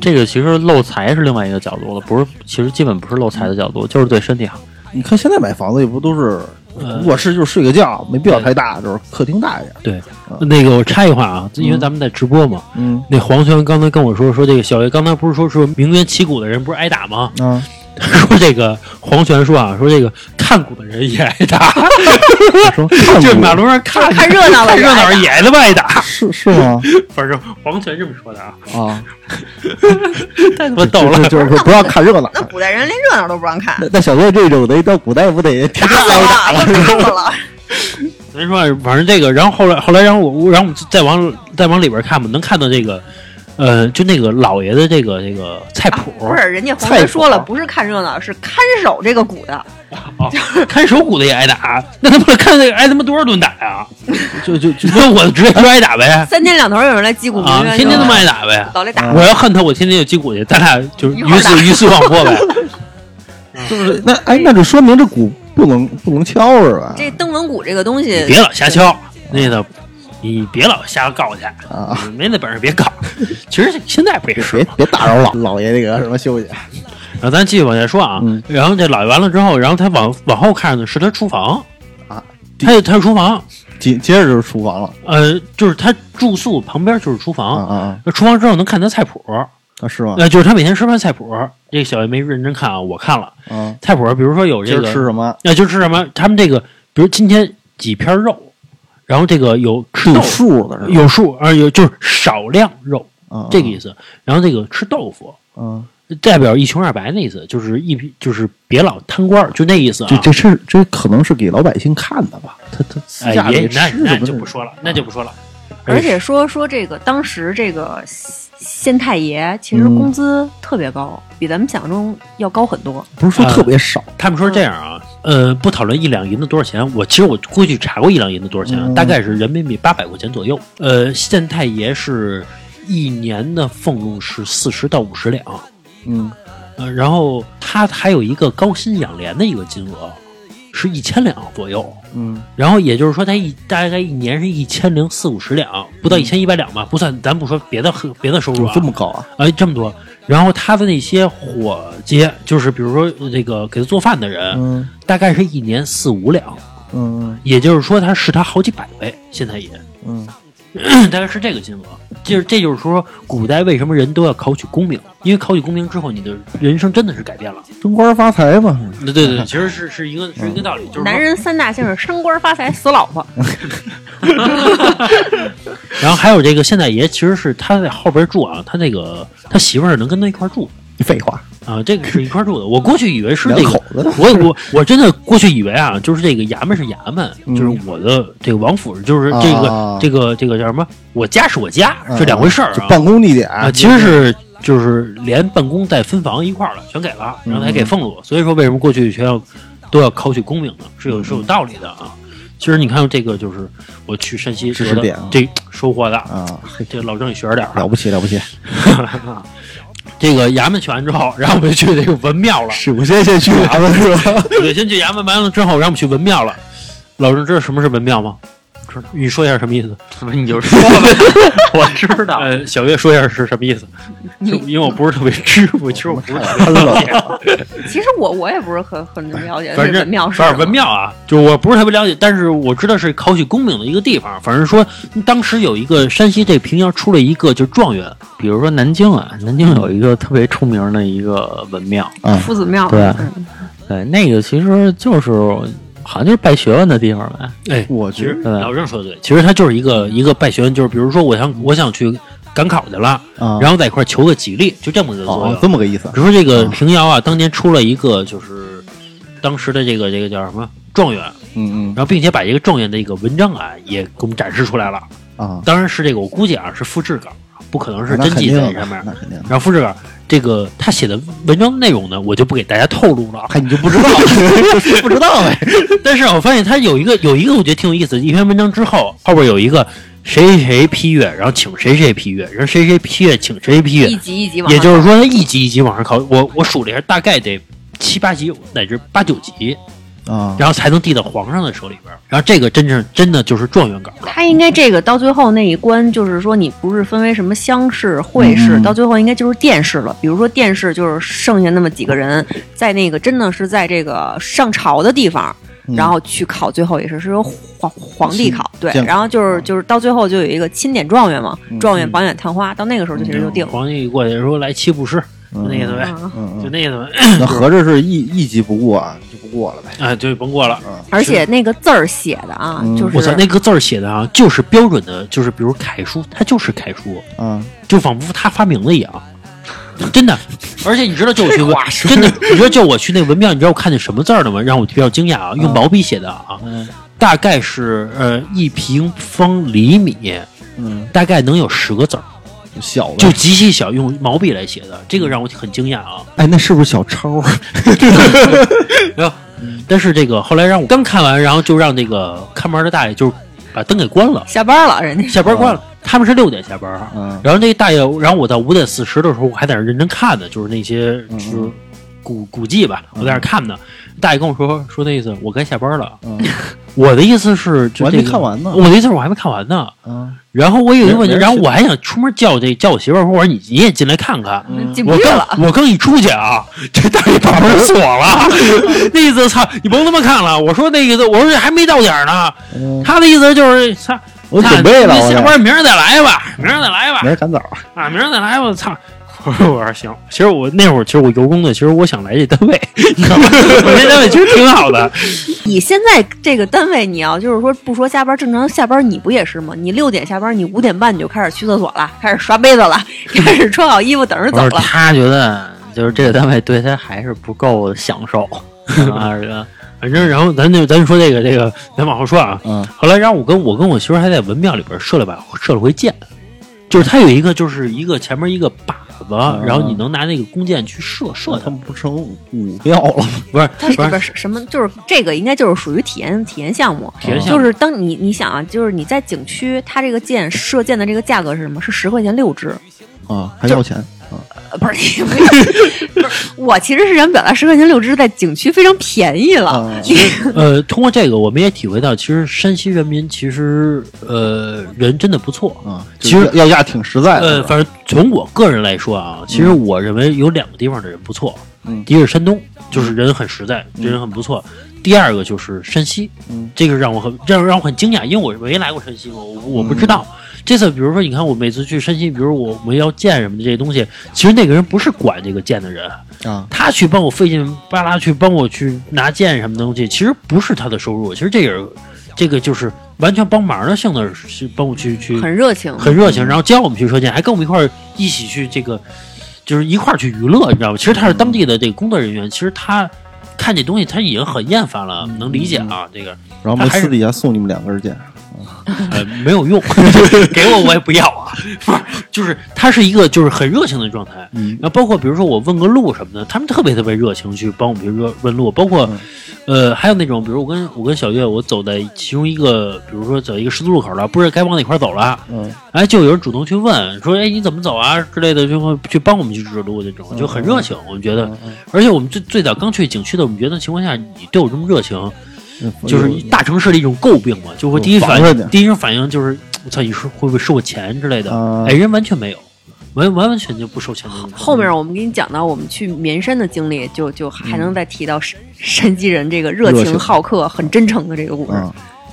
S5: 这个其实漏财是另外一个角度了，不是，其实基本不是漏财的角度，就是对身体好。
S3: 你看现在买房子也不都是
S2: 呃
S3: 卧室就是睡个觉，没必要太大，就是客厅大一点。
S2: 对，那个我插一话啊，因为咱们在直播嘛，
S3: 嗯
S2: 那黄轩刚才跟我说说这个小叶刚才不是说说名媛起鼓的人不是挨打吗？
S3: 啊，
S2: 说这个黄泉说啊，说这个看鼓的人也挨打，
S3: 说
S2: 就马路上看
S4: 看热闹的
S2: 看热闹也他妈挨打。
S3: 是是吗？
S2: 反正黄泉这么说的啊，
S3: 啊，
S2: 太他妈逗了。
S3: 就是说不让看热闹。
S4: 那古代人连热闹都不让看，
S3: 那那小哥这种的，到古代不得天
S4: 打死
S3: 天挨打
S4: 了，都打死了。
S2: 咱说，反正这个，然后后来后来，然后我，然后我们再往再往里边看吧，能看到这个，呃，就那个老爷的这个这个菜谱，
S4: 不是，人家黄
S3: 菜
S4: 说了，不是看热闹，是看守这个鼓的。
S2: 哦看守鼓的也挨打，那他妈看那个挨他妈多少顿打呀？
S3: 就就就
S2: 那我直接就挨打呗，
S4: 三天两头有人来击鼓
S2: 啊，天天他妈挨打呗。
S4: 老来打。
S2: 我要恨他，我天天就击鼓去，咱俩就是鱼死鱼死网破呗。
S3: 就是那哎，那就说明这鼓不能不能敲是吧？
S4: 这灯笼鼓这个东西，
S2: 别老瞎敲，那个你别老瞎告去，
S3: 啊，
S2: 你没那本事别告。其实现在不也是
S3: 别别打扰老老爷那个什么休息。
S2: 然后咱继续往下说啊，
S3: 嗯
S2: 然后这老爷完了之后，然后他往往后看呢是他厨房
S3: 啊，
S2: 他他是厨房，
S3: 接接着就是厨房了
S2: 呃，就是他住宿旁边就是厨
S3: 啊
S2: 房，
S3: 啊啊
S2: 那厨房之后能看他菜谱，
S3: 啊是吗？
S2: 呃，就是他每天吃饭菜谱。这个小爷没认真看啊，我看了
S3: 啊，
S2: 菜谱，比如说有这个，
S3: 吃什么？
S2: 那就吃什么？他们这个，比如今天几片肉，然后这个有吃
S3: 有
S2: 豆
S3: 数的是吧？
S2: 有数啊，有就是少量肉
S3: 啊
S2: 这个意思。然后这个吃豆腐，
S3: 嗯，
S2: 代表一穷二白那意思，就是一就是别老贪官，就那意思啊。
S3: 这这是这可能是给老百姓看的吧？他他私
S2: 哎
S3: 下里吃
S2: 也那那
S3: 什么
S2: 就不说了，那就不说了。
S4: 而且说说这个当时这个县太爷其实
S3: 嗯
S4: 工资特别高，比咱们想象中要高很多。
S3: 不是说特别少，
S2: 他们说这样啊，呃，不讨论一两银子多少钱，我其实我过去查过一两银子多少钱，
S3: 嗯
S2: 大概是人民币八百块钱左右。呃，县太爷是一年的俸禄是四十到五十两，
S3: 嗯
S2: 呃，然后他还有一个高薪养廉的一个金额，是一千两左右。
S3: 嗯
S2: 然后也就是说，他一大概一年是一千零四五十两，不到一千一百两吧，不算，咱不说别的别的收入啊，
S3: 这么高啊？
S2: 哎，这么多。然后他的那些伙计，就是比如说呃这个给他做饭的人，
S3: 嗯。
S2: 大概是一年四五两，
S3: 嗯。
S2: 也就是说他是他好几百倍。现在也。
S3: 嗯
S2: 大概是这个金额。就是这就是说，古代为什么人都要考取功名？因为考取功名之后，你的人生真的是改变了。
S3: 升官发财嘛。
S2: 对对对，其实是是一个是一个道理，就是
S4: 男。人三大姓是：升官发财、死老婆。
S2: 然后还有这个县太爷，其实是他在后边住啊，他那个他媳妇儿能跟他一块儿住
S3: 废话，
S2: 啊，这个是一块儿住的。我过去以为是这个
S3: 两口子。
S2: 我我我真的过去以为啊，就是这个衙门是衙门，
S3: 嗯
S2: 就是我的这个王府就是这个、
S3: 啊
S2: 这个这个叫什么？我家是我家，
S3: 嗯
S2: 是两回事儿。
S3: 办公地点
S2: 啊，其实是就是连办公带分房一块儿了，全给了，然后还给俸禄。所以说为什么过去全要都要考取功名呢？是有是有道理的啊。其实你看这个就是我去山西得的
S3: 知识点啊
S2: 这收获的，
S3: 啊，
S2: 这老郑也学着点儿啊。
S3: 了不起了不起，
S2: 这个衙门去完之后，然后我们就去这个文庙了。
S3: 首先先去衙门是吧？
S2: 对，先去衙门完了之后，然后我们去文庙了。老郑知道什么是文庙吗？知道你说一下什么意思？
S5: 你就说呗，我知道。
S2: 呃，小月说一下是什么意思？就因为我不是特别知，我其实我不是特别了解。
S4: 其实我我也不是很很了解，这
S2: 反正
S4: 文庙是
S2: 反正文庙啊，就我不是特别了解，但是我知道是考取功名的一个地方。反正说当时有一个山西这平遥出了一个就是状元，
S5: 比如说南京啊，南京有一个特别出名的一个文庙，
S4: 夫子庙。
S5: 对
S4: 嗯
S5: 对，那个其实就是好像就是拜学问的地方呗。
S2: 哎，
S3: 我觉
S2: 其实老郑说的对，其实他就是一个一个拜学问，就是比如说我想我想去赶考去了，然后在一块儿求个吉利，就这么个作用
S3: 哦。这么个意思
S2: 比如说这个平遥啊，当年出了一个就是当时的这个这个叫什么状元，
S3: 嗯嗯
S2: 然后并且把这个状元的一个文章啊也给我们展示出来了。当然是这个，我估计啊是复制稿，不可能是真迹在上面。
S3: 那肯定。
S2: 然后复制稿这个他写的文章内容呢，我就不给大家透露了。
S3: 嗨，你就不知道，不知道呗？
S2: 但是我发现他有一个有一个我觉得挺有意思的，一篇文章之后后边有一个谁谁谁批阅，然后请谁谁批阅，然后谁谁批阅请谁批阅
S4: 一，级一级往上
S2: 也就是说他一级一级往上考。我我数了一下，大概得七八级乃至八九级，
S3: 啊，
S2: 然后才能递到皇上的手里边。然后这个真正真的就是状元稿了。
S4: 他应该这个到最后那一关，就是说你不是分为什么乡试、会试，
S3: 嗯
S4: 到最后应该就是殿试了。比如说殿试就是剩下那么几个人，在那个真的是在这个上朝的地方，
S3: 嗯
S4: 然后去考，最后也是是由皇皇帝考，对然后就是就是到最后就有一个钦点状元嘛，
S3: 嗯
S4: 状元榜眼探花，到那个时候就其实就定了。
S2: 皇帝过去说来七步诗，就那意思呗，
S4: 嗯
S3: 嗯嗯，
S2: 就那意思呗。
S3: 那合着是一一级不过啊，就不过了呗。
S2: 啊，就甭过了。
S4: 而且那个字儿写的啊，
S3: 嗯
S4: 就是
S2: 我操，那个字儿写的啊，就是标准的，就是比如楷书，它就是楷书，
S3: 啊，
S2: 就仿佛他发明了一样，真的。而且你知道，就我去文，真的，你知道，就我去那文庙，你知道我看见什么字儿了吗？让我比较惊讶啊，用毛笔写的啊，
S3: 嗯
S2: 大概是呃一平方厘米，
S3: 嗯，
S2: 大概能有十个字儿，
S3: 小的
S2: 就极其小，用毛笔来写的，这个让我很惊讶啊。
S3: 哎，那是不是小抄？
S2: 然后，但是这个后来让我刚看完，然后就让那个看门的大爷就把灯给关了，
S4: 下班了，人家
S2: 下班关了。他们是六点下班，
S3: 嗯
S2: 然后那个大爷，然后我到五点四十的时候，我还在那认真看呢，就是那些就是古古迹吧，我在那看呢。大爷跟我说说那意思，我该下班了。
S3: 嗯
S2: 我的意思是，就
S3: 我还没看完呢
S2: 我的意思是我还没看完呢。
S3: 嗯
S2: 然后我有一个问题，然后我还想出门叫这叫我媳妇儿，我说你你也进来看看。我。刚我刚一出去啊，这大爷把门锁了，那意思操，你甭他妈看了。我说那意思，我说还没到点儿呢。
S3: 嗯，
S2: 他的意思就是操，
S3: 我准备了，
S2: 下班明儿再来吧，明儿再来吧
S3: 明，儿赶早。
S2: 啊，明儿再来吧，操。我说我说行，其实我那会儿其实我由衷的，其实我想来这单位，你知道吗？我这单位其实挺好的，
S4: 你现在这个单位，你要就是说不说加班，正常下班你不也是吗？你六点下班，你五点半你就开始去厕所了，开始刷杯子了，开始穿好衣服等着走了。
S5: 他觉得就是这个单位对他还是不够享受啊，这个
S2: 反正然后咱就咱就说这个这个，咱往后说啊。
S3: 嗯
S2: 后来，然后我跟我跟我媳妇还在文庙里边射了把射了回箭，就是它有一个就是一个前面一个靶子，然后你能拿那个弓箭去射射它
S3: 他，们不成武庙了吗？
S2: 不是
S4: 它是
S2: 不是
S4: 不是什么？就是这个应该就是属于体验体验项目。
S2: 体验项目
S4: 就是当你你想啊，就是你在景区，它这个箭射箭的这个价格是什么？是十块钱六支。
S3: 啊，还要钱啊？
S4: 呃，不是你 不是，不是我其实是想表达十块钱六只在景区非常便宜了。
S3: 啊
S2: 呃，通过这个我们也体会到，其实山西人民其实呃人真的不错。
S3: 啊，
S2: 其实
S3: 要价挺实在的。
S2: 呃，反正从我个人来说啊，其实我认为有两个地方的人不错。
S3: 嗯
S2: 第一个是山东，就是人很实在，人很不错。第二个就是山西，
S3: 嗯
S2: 这个让我很让让我很惊讶，因为我没来过山西嘛，我我不知道。这次比如说，你看我每次去山西，比如我们要建什么的这些东西，其实那个人不是管这个建的人，
S3: 啊，
S2: 他去帮我费劲巴拉去帮我去拿剑什么东西，其实不是他的收入，其实这也是这个就是完全帮忙的性质，是帮我去去
S4: 很热情，
S2: 很热情，然后教我们去射箭，还跟我们一块儿一起去这个，就是一块儿去娱乐，你知道吗？其实他是当地的这个工作人员，其实他看这东西他已经很厌烦了，能理解啊，这个。
S3: 然后私底下送你们两根箭。
S2: 呃没有用，给我我也不要啊，不是，就是他是一个就是很热情的状态，
S3: 嗯
S2: 然后包括比如说我问个路什么的，他们特别特别热情去帮我们去问问路，包括、呃还有那种比如我跟我跟小月我走在其中一个，比如说走一个十字路口了，不知道该往哪块走了，
S3: 嗯
S2: 哎，就有人主动去问说，哎，你怎么走啊之类的，就会去帮我们去指路那种，就很热情。我们觉得，而且我们最最早刚去景区的，我们觉得情况下，你对我这么热情，
S3: 嗯
S2: 就是大城市的一种诟病嘛，就会第一反应，第一种反应就是，我操，你是会不会收我钱之类的？
S3: 啊
S2: 哎，人完全没有，完完完全就不收钱的。
S4: 后面我们给你讲到我们去绵山的经历，就就还能再提到山山鸡人这个热情
S3: 热情
S4: 好客、很真诚的这个故事。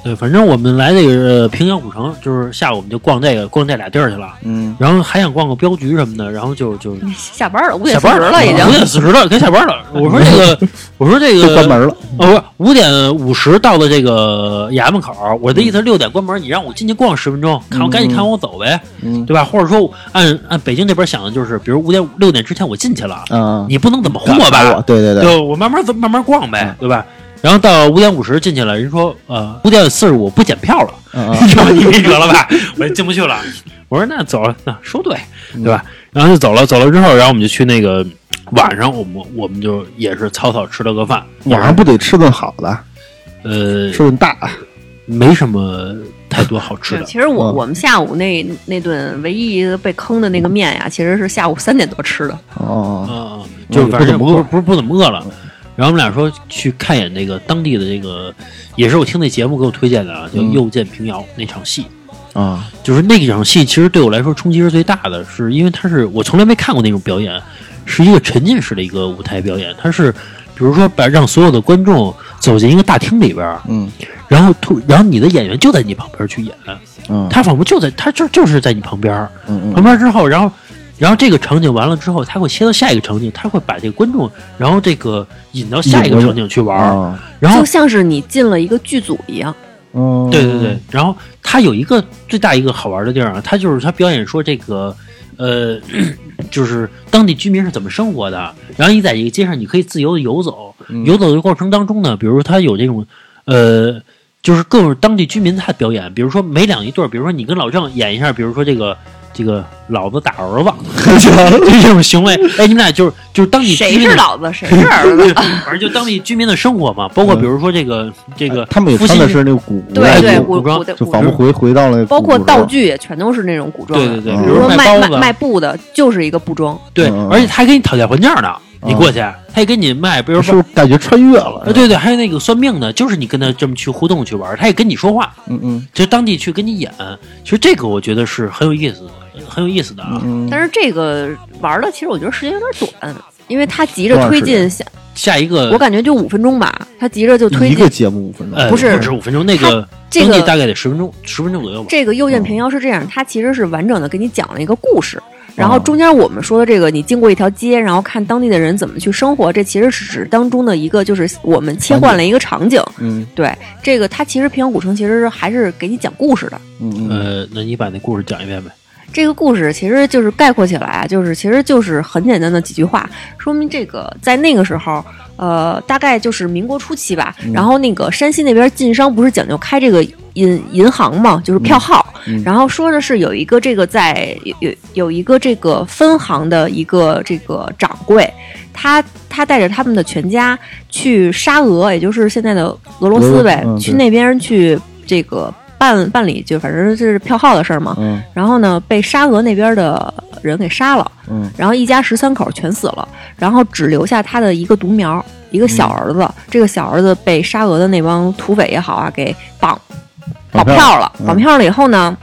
S3: 啊
S2: 对，反正我们来这个呃平遥古城，就是下午我们就逛这个逛这俩地儿去了，
S3: 嗯
S2: 然后还想逛个镖局什么的，然后就就
S4: 下班了，五点
S2: 下班
S4: 四十了已经
S2: 五。点四十了，该下班了。我说这个，我说这个
S3: 关门了。
S2: 哦，不是五点五十到了这个衙门口，我的意思是六点关门，你让我进去逛十分钟，看我赶紧看我走呗，
S3: 嗯
S2: 对吧？或者说按按北京那边想的就是，比如五点六点之前我进去了，
S3: 嗯，
S2: 你不能怎么轰我吧？
S3: 对对对，
S2: 对，我慢慢走，慢慢逛呗，对吧？然后到五点五十进去了，人说呃五点四十五不检票了，
S3: 嗯 啊
S2: 你说你没辙了吧？我就进不去了。我说那走了，那收队，对吧？然后就走了，走了之后，然后我们就去那个晚上，我们我们就也是草草吃了个饭，
S3: 晚上不得吃顿好的，
S2: 呃
S3: 吃顿大。
S2: 没什么太多好吃，的。
S4: 其实我
S3: 嗯
S4: 我们下午那那顿唯一一个被坑的那个面呀，其实是下午三点多吃的。
S3: 哦，
S2: 嗯，就反正
S3: 不
S2: 不不怎么饿了。然后我们俩说去看一眼那个当地的这个，也是我听那节目给我推荐的啊，叫《
S3: 嗯
S2: 又见平遥》那场戏。
S3: 啊，
S2: 就是那场戏，其实对我来说冲击是最大的，是因为它是我从来没看过那种表演，是一个沉浸式的一个舞台表演。它是，比如说把让所有的观众走进一个大厅里边儿，
S3: 嗯
S2: 然后突，然后你的演员就在你旁边去演，
S3: 嗯
S2: 他仿佛就在，他就就是在你旁边儿，
S3: 嗯
S2: 旁边之后，然后，然后这个场景完了之后，他会切到下一个场景，他会把这个观众，然后这个引到下一个场景去玩儿，
S3: 啊，
S2: 然后
S4: 就像是你进了一个剧组一样。
S3: 嗯，
S2: 对对对，然后他有一个最大一个好玩的地儿啊，他就是他表演说这个，呃，就是当地居民是怎么生活的。然后你在一个街上，你可以自由的游走，
S3: 嗯。
S2: 游走的过程当中呢，比如说他有这种，呃，就是各种当地居民他表演，比如说每两一对儿，比如说你跟老郑演一下，比如说这个这个老子打儿子，就这种行为，哎，你们俩就是就是当地
S4: 谁。是老子，谁是儿子？
S2: 反正就当地居民的生活嘛，包括比如说这个这个，
S3: 他们也穿的是那个古
S4: 对对，
S2: 古装
S3: 就仿佛回回到了
S4: 包括道具也全都是那种古装。
S2: 对对对，
S3: 嗯
S2: 比如说
S4: 卖卖卖布的，就是一个布装。
S2: 对
S3: 嗯，
S2: 而且他还给你讨价还价呢，你
S3: 嗯
S2: 过去，他也给你卖，比如
S3: 是
S2: 说
S3: 不是感觉穿越了？
S2: 啊，对对，还有那个算命的，就是你跟他这么去互动去玩，他也跟你说话，
S3: 嗯嗯
S2: 就当地去跟你演。其实这个我觉得是很有意思的，很有意思的啊。
S3: 嗯，
S4: 但是这个玩的，其实我觉得时间有点短，因为他急着推进下，
S2: 下一个
S4: 我感觉就五分钟吧，他急着就推
S3: 一个
S4: 进。
S3: 节目五分钟，
S2: 呃
S4: 不是
S2: 不止五分钟，那个
S4: 这个
S2: 大概得十分钟，十分钟左右吧。
S4: 这个右键平遥是这样，它其实是完整的给你讲了一个故事。然后
S3: 哦
S4: 中间我们说的这个，你经过一条街，然后看当地的人怎么去生活，这其实是指当中的一个，就是我们切换了一个场景。
S3: 嗯
S4: 对，这个它其实平遥古城其实是还是给你讲故事的。
S3: 嗯嗯
S2: 呃，那你把那故事讲一遍呗。
S4: 这个故事其实就是概括起来啊，就是其实就是很简单的几句话，说明这个在那个时候，呃，大概就是民国初期吧。然后那个山西那边晋商不是讲究开这个银银行嘛，就是票号。
S3: 嗯
S4: 然后说的是有一个这个在有有有一个这个分行的一个这个掌柜，他他带着他们的全家去沙俄，也就是现在的俄罗斯呗，去那边去这个办办理，就反正就是票号的事儿嘛。
S3: 嗯
S4: 然后呢，被沙俄那边的人给杀了，
S3: 嗯
S4: 然后一家十三口全死了，然后只留下他的一个独苗，一个小儿子。这个小儿子被沙俄的那帮土匪也好啊，给绑
S3: 绑票
S4: 了。
S3: 嗯
S4: 绑票了以后呢，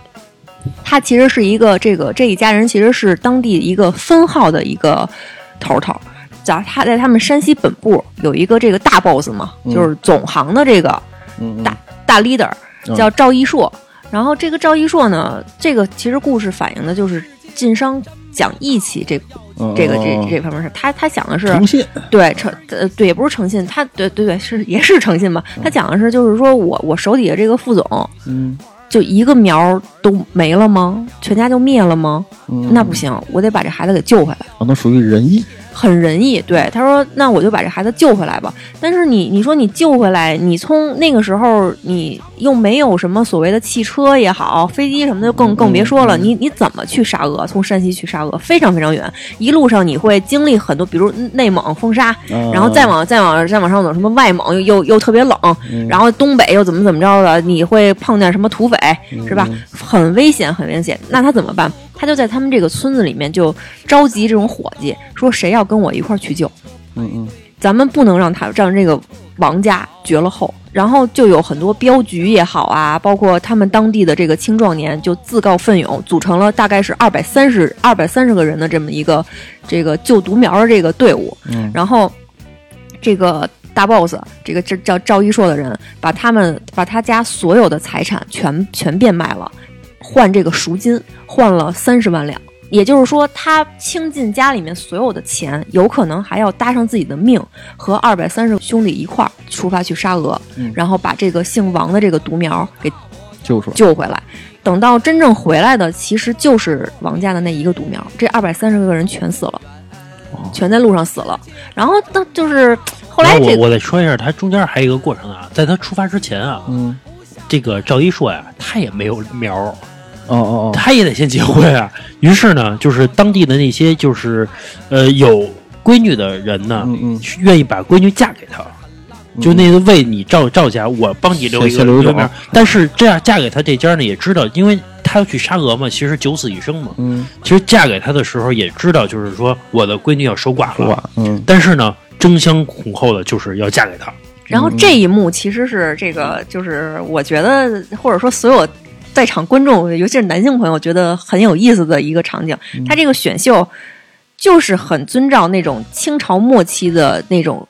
S4: 他其实是一个这个这一家人其实是当地一个分号的一个头头。叫他在他们山西本部有一个这个大 boss 嘛，
S3: 嗯
S4: 就是总行的这个
S3: 嗯嗯
S4: 大大 leader
S3: 嗯
S4: 叫赵一硕。然后这个赵一硕呢，这个其实故事反映的就是晋商讲义气这
S3: 嗯
S4: 这个这
S3: 嗯
S4: 这方面事。他他讲的是
S3: 诚信，
S4: 对诚呃对，也不是诚信，他对对对是也是诚信吧。他讲的是就是说我我手底下这个副总
S3: 嗯
S4: 就一个苗都没了吗？全家就灭了吗？
S3: 嗯，
S4: 那不行，我得把这孩子给救回来。
S3: 可能属于仁义，
S4: 很仁义，对他说：“那我就把这孩子救回来吧。”但是你你说你救回来，你从那个时候你又没有什么所谓的汽车也好，飞机什么的，就更更别说了。你你怎么去沙俄？从山西去沙俄非常非常远，一路上你会经历很多，比如内蒙风沙，
S3: 嗯
S4: 然后再往再往再往上走，什么外蒙又又又特别冷，
S3: 嗯
S4: 然后东北又怎么怎么着的，你会碰见什么土匪，是吧？很危险，很危险。那他怎么办？他就在他们这个村子里面就召集这种伙计，说谁要跟我一块儿去救，
S3: 嗯嗯
S4: 咱们不能让他让这个王家绝了后。然后就有很多镖局也好啊，包括他们当地的这个青壮年就自告奋勇，组成了大概是二百三十二百三十个人的这么一个这个救独苗的这个队伍。
S3: 嗯
S4: 然后这个大 boss，这个这叫赵一硕的人，把他们把他家所有的财产全全变卖了，换这个赎金，换了三十万两。也就是说，他倾尽家里面所有的钱，有可能还要搭上自己的命，和二百三十兄弟一块儿出发去沙俄，
S3: 嗯
S4: 然后把这个姓王的这个独苗给
S3: 救出来，
S4: 救回来。等到真正回来的，其实就是王家的那一个独苗，这二百三十个人全死了，全在路上死了。然后那就是后来
S2: 我我再说一下，他中间还有一个过程啊，在他出发之前啊，
S3: 嗯
S2: 这个赵一硕呀，他也没有苗儿，
S3: 哦哦哦，
S2: 他也得先结婚啊。于是呢，就是当地的那些就是呃有闺女的人呢，
S3: 嗯嗯
S2: 愿意把闺女嫁给他。就那个为你赵赵家，我帮你留一个
S3: 留一种
S2: 苗儿，但是这样嫁给他这家呢，也知道，因为他要去沙俄嘛，其实九死一生嘛。
S3: 嗯
S2: 其实嫁给他的时候也知道，就是说我的闺女要守寡了？
S3: 嗯
S2: 但是呢，争相恐后的就是要嫁给他。
S4: 然后这一幕其实是这个，就是我觉得，或者说所有在场观众，尤其是男性朋友，觉得很有意思的一个场景。他这个选秀就是很遵照那种清朝末期的那种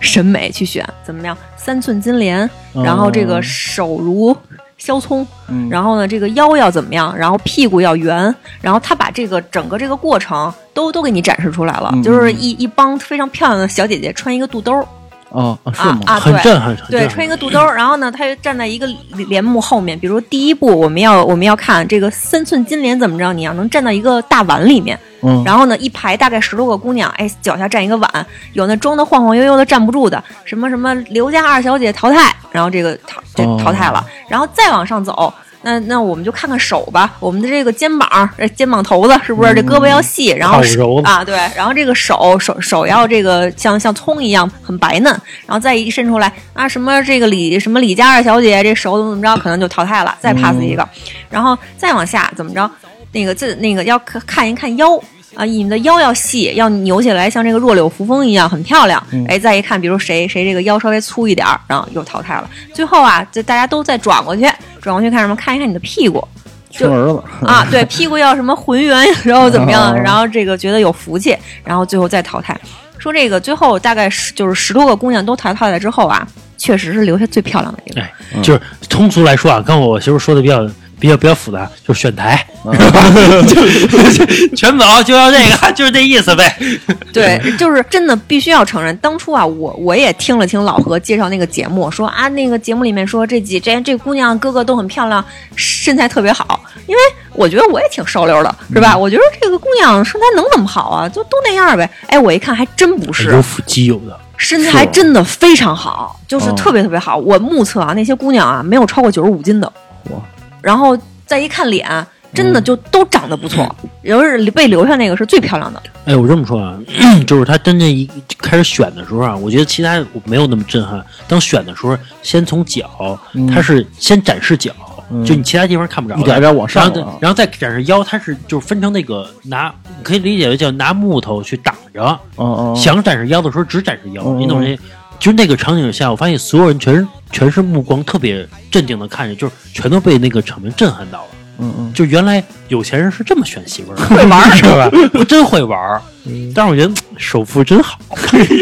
S4: 审美去选，怎么样？三寸金莲，然后这个手如削葱，
S3: 嗯
S4: 然后呢，这个腰要怎么样？然后屁股要圆，然后他把这个整个这个过程都都给你展示出来了，
S3: 嗯
S4: 就是一一帮非常漂亮的小姐姐穿一个肚兜儿。
S3: 哦啊是吗？
S4: 啊啊，对
S2: 很震撼，很
S4: 对，穿一个肚兜儿，然后呢，他就站在一个帘幕后面。比如第一步，我们要我们要看这个三寸金莲怎么着，你要能站到一个大碗里面，
S3: 嗯，
S4: 然后呢，一排大概十多个姑娘，哎，脚下站一个碗，有那装的晃晃悠悠的站不住的，什么什么刘家二小姐淘汰，然后这个淘这
S3: 哦
S4: 淘汰了，然后再往上走。那那我们就看看手吧，我们的这个肩膀、这肩膀头子是不是这胳膊要细，然后啊对，然后这个手手手要这个像像葱一样很白嫩，然后再一伸出来啊什么这个李什么李家二小姐这手怎么怎么着，可能就淘汰了，再 pass 一个，然后再往下怎么着，那个这那个要看看一看腰。啊，你们的腰要细，要扭起来像这个弱柳扶风一样，很漂亮。哎，再一看，比如谁谁这个腰稍微粗一点儿，然后又淘汰了。最后啊，就大家都再转过去，转过去看什么？看一看你的屁股
S3: 生儿子
S4: 啊，对，屁股要什么浑圆，然后怎么样？
S3: 哦
S4: 然后这个觉得有福气，然后最后再淘汰。说这个最后大概十就是十多个姑娘都淘汰了之后啊，确实是留下最漂亮的一个。
S2: 哎，就是通俗来说啊，刚我媳妇说的比较比较比较复杂，就是选台，就 全走就要这个，就是这意思呗。
S4: 对，就是真的必须要承认，当初啊，我我也听了听老何介绍那个节目，说啊，那个节目里面说这几这这姑娘个个都很漂亮，身材特别好。因为我觉得我也挺瘦溜的，是吧？我觉得这个姑娘身材能怎么好啊？就都那样呗。哎，我一看还真不是，
S2: 有腹肌有的，
S4: 身材真的非常好，就是特别特别好。我目测啊，那些姑娘啊，没有超过九十五斤的。
S3: 哇！
S4: 然后再一看脸，真的就都长得不错，尤其是被留下那个是最漂亮的。
S2: 哎，我这么说啊，就是他真正一开始选的时候啊，我觉得其他我没有那么震撼。当选的时候，先从脚，他是先展示脚，就你其他地方看不着的，
S3: 一点点往上
S2: 然后
S3: 啊
S2: 然后再展示腰，它是就是分成那个拿，你可以理解为叫拿木头去挡着，
S3: 嗯嗯，
S2: 想展示腰的时候只展示腰，
S3: 嗯
S2: 你懂这？就是那个场景下，我发现所有人全是全是目光特别镇定的看着，就是全都被那个场面震撼到了。
S3: 嗯嗯，
S2: 就原来有钱人是这么选媳妇儿的，会玩儿 是吧？我真会玩儿。但是我觉得首富真好。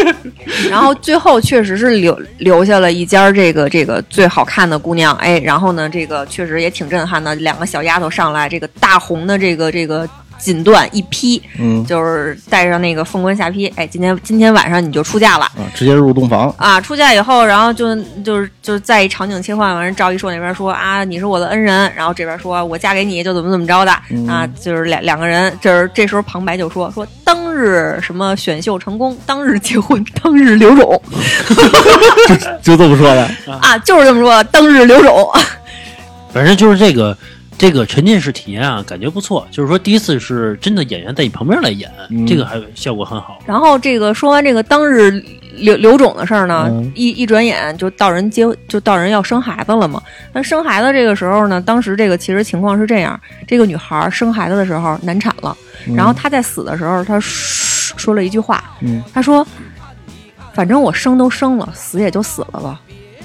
S4: 然后最后确实是留留下了一家这个这个最好看的姑娘，哎，然后呢，这个确实也挺震撼的，两个小丫头上来，这个大红的这个这个锦缎一披，
S3: 嗯
S4: 就是带上那个凤冠霞帔，哎，今天今天晚上你就出嫁了。
S3: 啊，直接入洞房，
S4: 啊，出嫁以后，然后就就是就是在一场景切换，完人赵一硕那边说啊，你是我的恩人，然后这边说我嫁给你就怎么怎么着的、啊，就是两两个人，就是这时候旁白就说说当日什么选秀成功，当日结婚，当日留种
S3: 就这么说的。
S4: 啊，就是这么说，当日留种。
S2: 反正就是这个这个沉浸式体验啊，感觉不错。就是说第一次是真的演员在你旁边来演，
S3: 嗯
S2: 这个还效果很好。
S4: 然后这个说完这个当日刘刘总的事儿呢，
S3: 嗯
S4: 一一转眼就到人结就到人要生孩子了嘛。那生孩子这个时候呢，当时这个其实情况是这样：这个女孩儿生孩子的时候难产了，然后她在死的时候，她说说了一句话，
S3: 嗯
S4: 她说：“反正我生都生了，死也就死了吧。”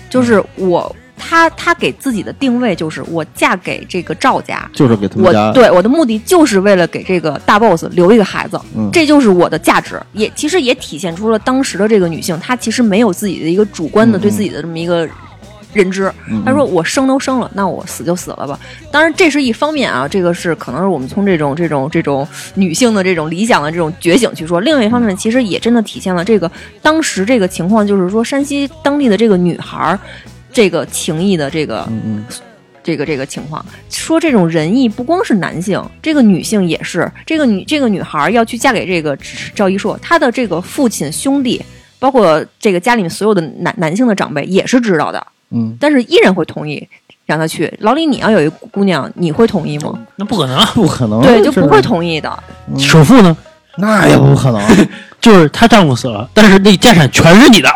S4: 就是我。她她给自己的定位就是我嫁给这个赵家，
S3: 就是给他们
S4: 我对我的目的就是为了给这个大 boss 留一个孩子，
S3: 嗯
S4: 这就是我的价值，也其实也体现出了当时的这个女性，她其实没有自己的一个主观的
S3: 嗯
S4: 对自己的这么一个认知。
S3: 嗯
S4: 她说我生都生了，那我死就死了吧。当然这是一方面啊，这个是可能是我们从这种这种这种女性的这种理想的这种觉醒去说。另外一方面，其实也真的体现了这个当时这个情况，就是说山西当地的这个女孩儿。这个情谊的这个
S3: 嗯嗯
S4: 这个这个情况，说这种仁义不光是男性，这个女性也是。这个女这个女孩要去嫁给这个赵一硕，她的这个父亲兄弟，包括这个家里面所有的男男性的长辈也是知道的，
S3: 嗯，
S4: 但是依然会同意让她去。老李，你要有一姑娘，你会同意吗？
S2: 那不可能，
S3: 不可能，
S4: 对，就不会同意的。
S2: 首富呢，
S3: 那也不可能。
S2: 就是她丈夫死了，但是那家产全是你的，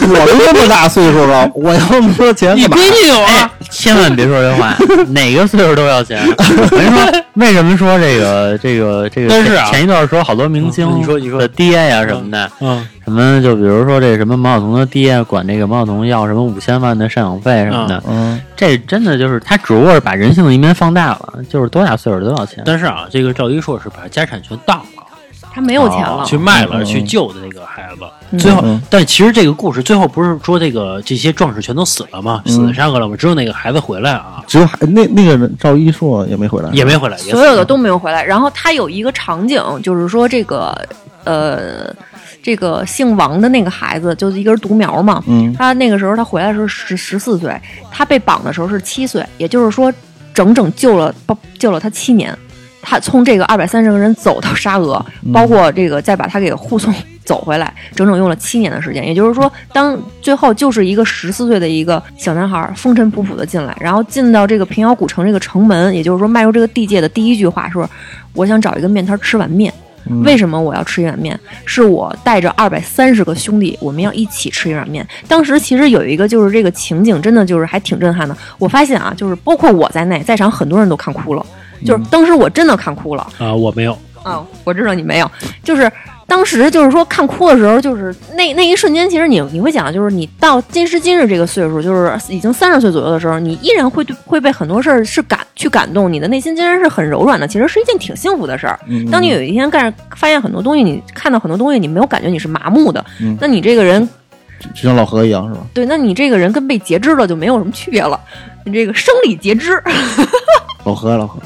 S3: 我 都这么大岁数了，我要那么多钱干嘛？
S2: 定有啊。
S5: 千万别说这话，哪个岁数都要钱。我跟你说，为什么说这个这个这个？
S2: 但是啊
S5: 前一段说好多明星，
S2: 嗯你说你说
S5: 的爹呀什么的，
S2: 嗯，
S5: 什么就比如说这什么毛晓彤的爹管这个毛晓彤要什么五千万的赡养费什么的，
S3: 嗯，
S5: 这真的就是他只不过是把人性的一面放大了，就是多大岁数都要钱。
S2: 但是啊，这个赵一硕是把家产全当了。
S4: 她没有钱了，
S2: 去卖了，
S3: 嗯
S2: 去救的那个孩子。
S4: 嗯
S2: 最后
S3: 嗯，
S2: 但其实这个故事最后不是说这个这些壮士全都死了吗？死在山河了吗？只有那个孩子回来啊，
S3: 只有那那个人赵一硕也没回来，
S2: 也没回来，
S4: 所有的都没有回来。然后他有一个场景，就是说这个呃，这个姓王的那个孩子就是一根独苗嘛。
S3: 嗯
S4: 他那个时候他回来的时候是十四岁，他被绑的时候是七岁，也就是说整整救了救了他七年。他从这个二百三十个人走到沙俄，包括这个再把他给护送走回来，整整用了七年的时间。也就是说，当最后就是一个十四岁的一个小男孩风尘仆仆的进来，然后进到这个平遥古城这个城门，也就是说迈入这个地界的第一句话说：“我想找一个面摊吃碗面。”为什么我要吃一碗面？是我带着二百三十个兄弟，我们要一起吃一碗面。当时其实有一个就是这个情景，真的就是还挺震撼的。我发现啊，就是包括我在内，在场很多人都看哭了。就是当时我真的看哭了
S2: 啊，我没有
S4: 啊，我知道你没有，就是。当时就是说看哭的时候，就是那那一瞬间，其实你你会想，就是你到今时今日这个岁数，就是已经三十岁左右的时候，你依然会对会被很多事儿是感去感动，你的内心竟然是很柔软的，其实是一件挺幸福的事儿。当你有一天干发现很多东西，你看到很多东西，你没有感觉你是麻木的，那你这个人
S3: 就像老何一样是吧？
S4: 对，那你这个人跟被截肢了就没有什么区别了，你这个生理截肢。
S3: 老何，老何。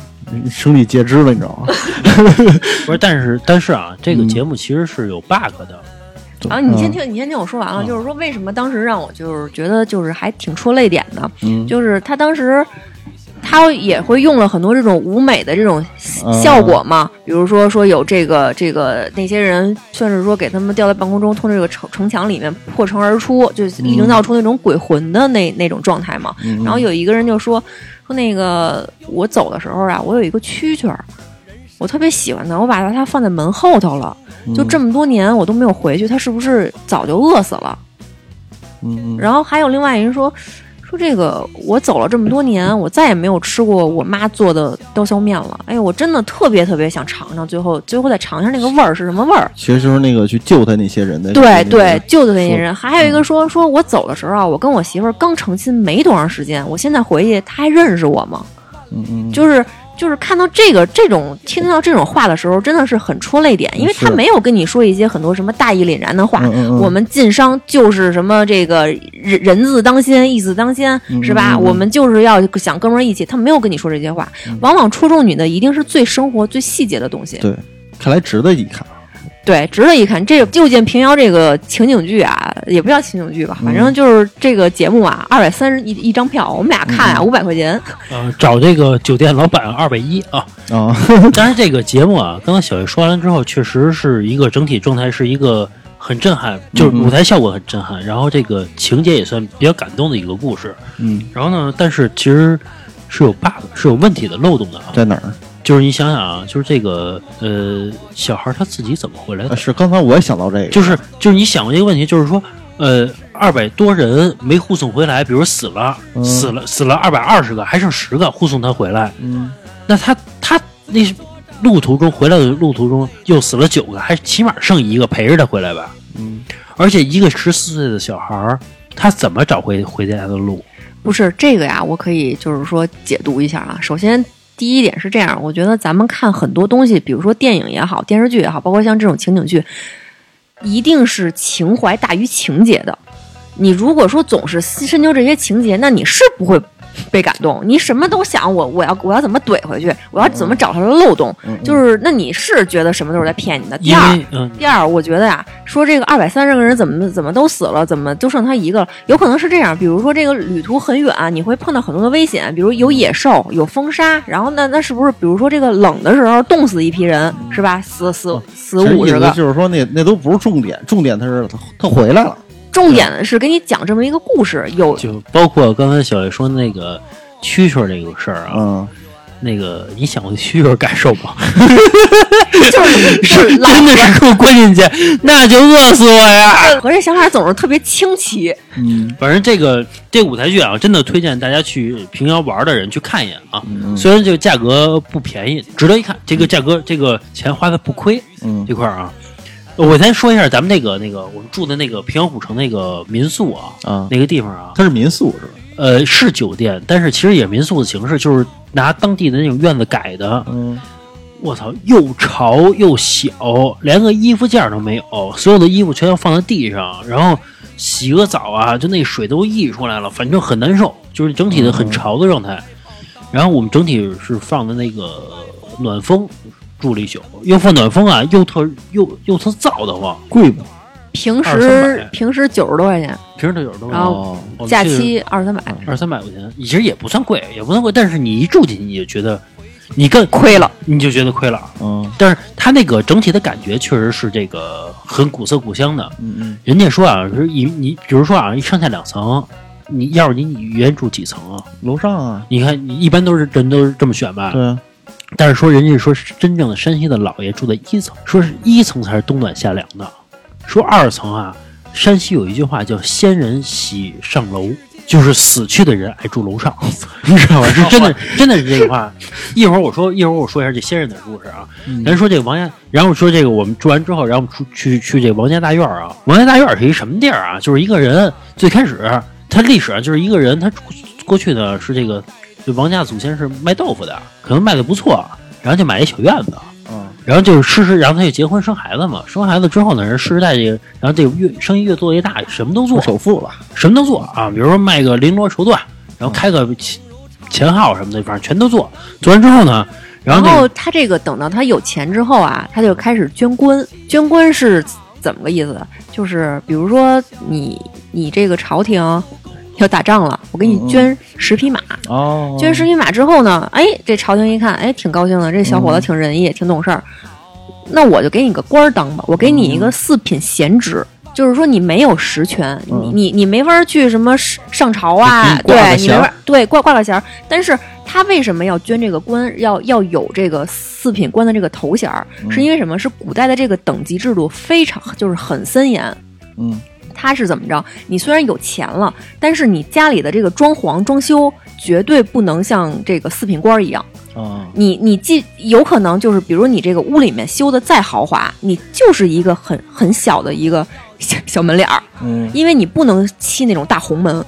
S3: 生理截肢了，你知道吗？
S2: 不是，但是但是啊，这个节目其实是有 bug 的。
S4: 啊，你先听，你先听我说完了。就是说，为什么当时让我就是觉得就是还挺戳泪点的？嗯，就是他当时他也会用了很多这种舞美的这种效果嘛，比如说说有这个这个那些人算是说给他们吊在半空中，从这个城城墙里面破城而出，就营造出那种鬼魂的那那种状态嘛。然后有一个人就说。说那个我走的时候啊，我有一个蛐蛐儿，我特别喜欢它，我把它放在门后头了。就这么多年我都没有回去，它是不是早就饿死了？
S3: 嗯。
S4: 然后还有另外一人说。说这个，我走了这么多年，我再也没有吃过我妈做的刀削面了。哎呀，我真的特别特别想尝尝，最后最后再尝尝那个味儿是什么味儿。
S3: 其实就是那个去救他那些人的。
S4: 对对，救的那些人。还有一个说，说我走的时候啊，我跟我媳妇儿刚成亲没多长时间，我现在回去，他还认识我吗？
S3: 嗯嗯，
S4: 就是。就是看到这个这种听到这种话的时候，真的是很戳泪点，因为他没有跟你说一些很多什么大义凛然的话。我们晋商就是什么这个人人字当先，义字当先，是吧？我们就是要想哥们儿义气，他没有跟你说这些话。往往戳中你的一定是最生活、最细节的东西。
S3: 对，看来值得一看。
S4: 对，值得一看。这《又见平遥》这个情景剧啊，也不叫情景剧吧，反正就是这个节目啊，二百三十一一张票，我们俩看啊，五百块钱。
S2: 呃，找这个酒店老板二百一啊
S3: 啊！
S2: 但是这个节目啊，刚刚小月说完了之后，确实是一个整体状态是一个很震撼，就是舞台效果很震撼，然后这个情节也算比较感动的一个故事。
S3: 嗯，
S2: 然后呢，但是其实是有 bug，是有问题的漏洞的啊，
S3: 在哪儿？
S2: 就是你想想啊，就是这个呃，小孩他自己怎么回来的？
S3: 是刚才我也想到这个，
S2: 就是就是你想过一个问题，就是说呃，二百多人没护送回来，比如死了，死了死了二百二十个，还剩十个护送他回来，
S3: 嗯，
S2: 那他他那路途中回来的路途中又死了九个，还起码剩一个陪着他回来吧，
S3: 嗯，
S2: 而且一个十四岁的小孩，他怎么找回回家的路？
S4: 不是这个呀，我可以就是说解读一下啊，首先。第一点是这样，我觉得咱们看很多东西，比如说电影也好，电视剧也好，包括像这种情景剧，一定是情怀大于情节的。你如果说总是深究这些情节，那你是不会。被感动，你什么都想我，我要我要怎么怼回去？我要怎么找他的漏洞？就是那你是觉得什么都是在骗你的。第二，第二，我觉得呀，说这个二百三十个人怎么怎么都死了，怎么就剩他一个了？有可能是这样，比如说这个旅途很远，你会碰到很多的危险，比如有野兽、有风沙，然后那那是不是比如说这个冷的时候冻死一批人是吧？死死死五十个，
S3: 就是说那那都不是重点，重点他是他他回来了。
S4: 重点的是给你讲这么一个故事，有
S2: 就包括刚才小叶说的那个蛐蛐这个事儿啊，那个你想过蛐蛐感受吗？
S4: 就是
S2: 是 真的是给我关进去，那就饿死我呀！
S4: 和这想法总是特别清奇。
S2: 嗯，反正这个这舞台剧啊，真的推荐大家去平遥玩的人去看一眼啊。虽然这个价格不便宜，值得一看。这个价格，这个钱花的不亏。
S3: 嗯，
S2: 这块儿啊。我先说一下咱们那个那个我们住的那个平遥古城那个民宿啊，
S3: 啊，
S2: 那个地方啊，
S3: 它是民宿是吧？
S2: 呃，是酒店，但是其实也民宿的形式，就是拿当地的那种院子改的。
S3: 嗯，
S2: 我操，又潮又小，连个衣服架都没有，所有的衣服全要放在地上，然后洗个澡啊，就那水都溢出来了，反正很难受，就是整体的很潮的状态。然后我们整体是放的那个暖风。住了一宿，又放暖风啊，又特又又特燥得慌，
S3: 贵吗？
S4: 平时平时九十多块钱，
S2: 平时九十多，
S4: 然后假期二三百，
S2: 二三百块钱，其实也不算贵，也不算贵，但是你一住进去你就觉得你更
S4: 亏了，
S2: 你就觉得亏了。
S3: 嗯。
S2: 但是它那个整体的感觉确实是这个很古色古香的。
S3: 嗯嗯。
S2: 人家说啊，是一你比如说啊，一上下两层，你要是你你原住几层啊？
S3: 楼上啊，
S2: 你看，你一般都是人都是这么选吧？
S3: 对啊，
S2: 但是说人家说是真正的山西的老爷住在一层，说是一层才是冬暖夏凉的。说二层啊，山西有一句话叫“先人喜上楼”，就是死去的人爱住楼上，你知道吧？是真的，真的是这句话。一会儿我说，一会儿我说一下这先人的故事啊。咱说这个王家，然后说这个我们住完之后，然后我们出去去这个王家大院儿啊。王家大院儿是一什么地儿啊？就是一个人最开始他历史上就是一个人，他过去呢是这个这王家祖先是卖豆腐的，可能卖的不错，然后就买一小院子。
S3: 嗯
S2: 然后就是世世，然后他就结婚生孩子嘛，生孩子之后呢，人世世代这个，然后这个越生意越做越大，什么都做
S3: 做，首富了，
S2: 什么都做啊，比如说卖个绫罗绸缎，然后开个钱钱号什么的，反正全都做。做完之后呢，然后
S4: 他这个等到他有钱之后啊，他就开始捐官。捐官是怎么个意思？就是比如说你你这个朝廷要打仗了，我给你捐十匹马。
S3: 哦，
S4: 捐十匹马之后呢，哎，这朝廷一看，哎，挺高兴的，这小伙子挺仁义，挺懂事儿。那我就给你个官儿当吧，我给你一个四品闲职。就是说你没有实权，
S3: 嗯
S4: 你你你没法去什么上上朝啊，对你没法对挂挂个衔儿。但是他为什么要捐这个官，要要有这个四品官的这个头衔儿？
S3: 嗯
S4: 是因为什么？是古代的这个等级制度非常就是很森严。
S3: 嗯
S4: 他是怎么着？你虽然有钱了，但是你家里的这个装潢装修绝对不能像这个四品官儿一样。
S3: 啊
S4: 你你既有可能就是，比如你这个屋里面修的再豪华，你就是一个很很小的一个 小小门脸儿，
S3: 嗯
S4: 因为你不能砌那种大红门，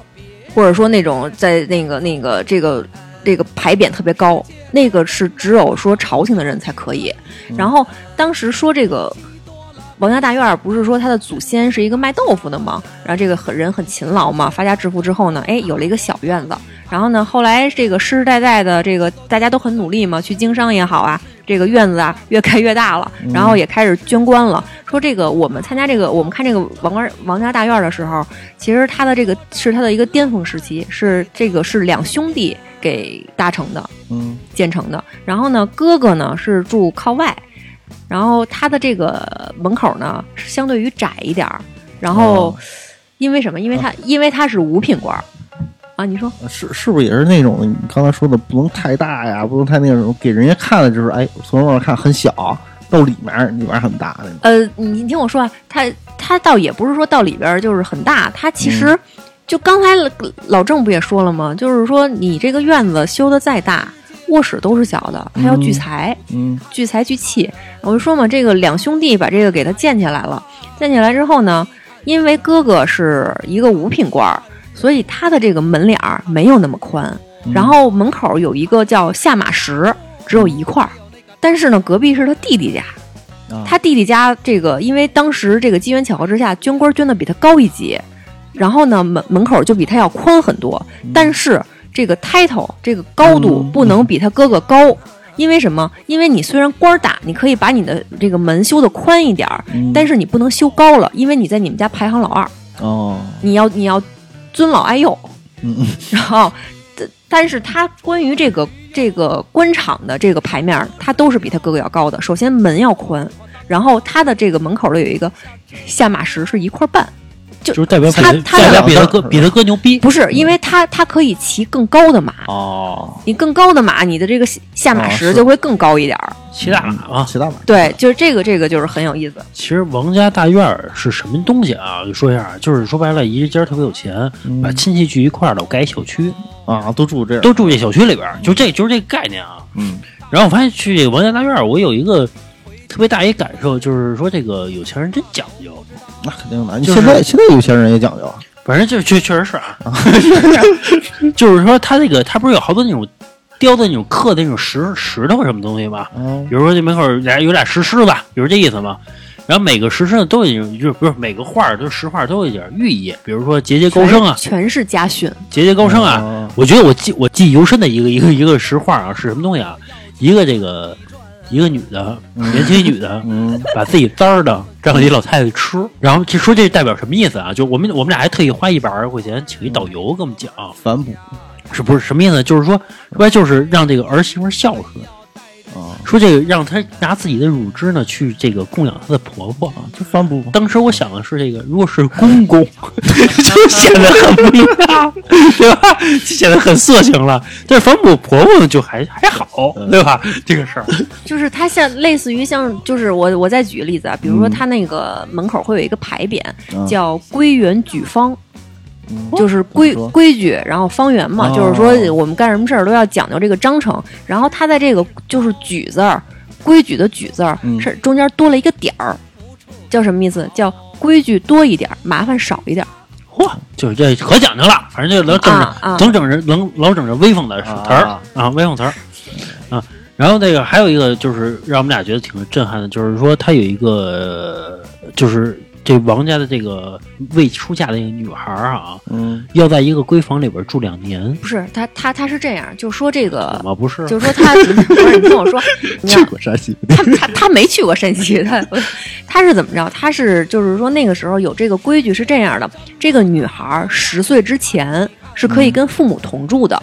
S4: 或者说那种在那个那个这个这个牌匾特别高，那个是只有说朝廷的人才可以。然后当时说这个王家大院儿不是说他的祖先是一个卖豆腐的吗？然后这个很人很勤劳嘛，发家致富之后呢，哎，有了一个小院子。然后呢，后来这个世世代代的这个大家都很努力嘛，去经商也好啊，这个院子啊越盖越大了，然后也开始捐官了。说这个我们参加这个，我们看这个王官王家大院儿的时候，其实他的这个是他的一个巅峰时期，是这个是两兄弟给搭成的，
S3: 嗯
S4: 建成的。然后呢，哥哥呢是住靠外，然后它的这个门口呢是相对于窄一点儿。然后
S3: 哦
S4: 因为什么？因为他因为它是五品官儿啊，你说
S3: 是是不是也是那种你刚才说的不能太大呀，不能太那种，给人家看的就是哎，从外面看很小，到里面里面很大的。
S4: 呃，你你听我说啊，它它倒也不是说到里边儿就是很大，它其实就刚才老老郑不也说了吗？就是说你这个院子修的再大，卧室都是小的，他要聚财。
S3: 嗯
S4: 聚财聚气。我就说嘛，这个两兄弟把这个给他建起来了。建起来之后呢，因为哥哥是一个五品官儿，所以他的这个门脸儿没有那么宽。然后门口有一个叫下马石，只有一块儿。但是呢，隔壁是他弟弟家。
S3: 啊
S4: 他弟弟家这个，因为当时这个机缘巧合之下，捐官捐的比他高一级，然后呢门门口就比他要宽很多，但是这个 title 这个高度
S3: 嗯
S4: 不能比他哥哥高。因为什么？因为你虽然官儿大，你可以把你的这个门修的宽一点儿，
S3: 嗯
S4: 但是你不能修高了，因为你在你们家排行老二，
S3: 哦
S4: 你要你要尊老爱幼。
S3: 嗯嗯
S4: 然后，但但是他关于这个这个官场的这个牌面儿，他都是比他哥哥要高的。首先门要宽，然后他的这个门口的有一个下马石是一块半，
S2: 就是代表比
S4: 他他
S2: 代表比他哥比他哥牛逼。
S4: 不是因为他他可以骑更高的马，
S3: 哦，
S4: 你更高的马，你的这个下下马石就会更高一点儿。
S2: 骑大马啊！
S3: 骑大马，
S4: 对，就是这个这个就是很有意思。
S2: 其实王家大院儿是什么东西啊？我就说一下，就是说白了，一家特别有钱，
S3: 嗯
S2: 把亲戚聚一块儿了，我盖一小区，
S3: 啊，都住这，
S2: 都住这小区里边儿，就这就是这个概念啊。
S3: 嗯
S2: 然后我发现去这个王家大院儿，我有一个特别大一感受，就是说这个有钱人真讲究。
S3: 那肯定的。你
S2: 就是
S3: 现在现在有钱人也讲究啊，
S2: 反正就确确实是啊，就是说他这个他不是有好多那种雕的那种刻的那种石石头什么东西吗？
S3: 嗯
S2: 比如说这门口俩有俩石狮子，比如这意思嘛。然后每个石狮子都有一种，就是不是每个画儿都是石画都有一点寓意，比如说节节高升啊，
S4: 全是家训。
S2: 节节高升啊。
S3: 哦
S2: 我觉得我记我记忆犹深的一个一个一个石画啊是什么东西啊？一个这个一个女的年轻一女的，
S3: 嗯。
S2: 把自己簪儿的让给老太太吃，然后就说这代表什么意思啊？就我们我们俩还特意花一百二十块钱请一导游给我们讲，
S3: 反哺，
S2: 是不是什么意思？就是说，说白就是让这个儿媳妇孝顺，说这个让她拿自己的乳汁呢去这个供养她的婆婆啊。
S3: 就帆布
S2: 当时我想的是，这个如果是公公，就显得很不一样，对吧？就显得很色情了。但是反哺婆婆呢，就还还好，对吧？这个事儿，
S4: 就是它像类似于像，就是我我再举个例子啊，比如说它那个门口会有一个牌匾，
S3: 嗯
S4: 叫“归园举方”，
S3: 嗯
S4: 就是规规矩，然后方圆嘛，
S3: 哦
S4: 就是说我们干什么事儿都要讲究这个章程。然后他在这个就是“举”字儿，规矩的“举”字儿
S3: 嗯
S4: 是中间多了一个点儿，叫什么意思？叫规矩多一点儿，麻烦少一点儿。
S2: 嚯，就是这可讲究了。反正就老整着总整人能老整着威风的词儿
S3: 啊
S2: 啊，威风词儿啊。然后那个还有一个就是让我们俩觉得挺震撼的，就是说他有一个呃就是这王家的这个未出嫁的那个女孩儿啊，
S3: 嗯。
S2: 要在一个闺房里边住两年，
S4: 不是，他他他是这样，就说这个
S2: 怎，么不是？
S4: 就说他不是你听我说，你
S3: 去过山西，
S4: 他他他没去过山西，他他是怎么着？他是就是说那个时候有这个规矩是这样的：这个女孩十岁之前是可以跟父母同住的，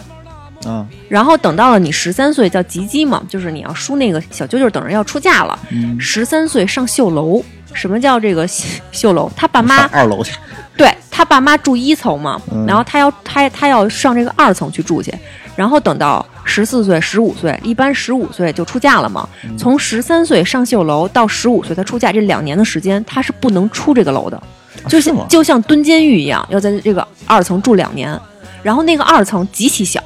S3: 啊，
S4: 然后等到了你十三岁叫及笄嘛，就是你要梳那个小揪揪，等着要出嫁了。
S3: 嗯，
S4: 十三岁上绣楼，什么叫这个 绣楼？他爸妈
S3: 二楼去，
S4: 对他爸妈住一层嘛，
S3: 嗯
S4: 然后他要他他要上这个二层去住去，然后等到十四岁、十五岁，一般十五岁就出嫁了嘛。
S3: 嗯
S4: 从十三岁上绣楼到十五岁他出嫁这两年的时间，他是不能出这个楼的，就是就像蹲监狱一样，要在这个二层住两年。然后那个二层极其小，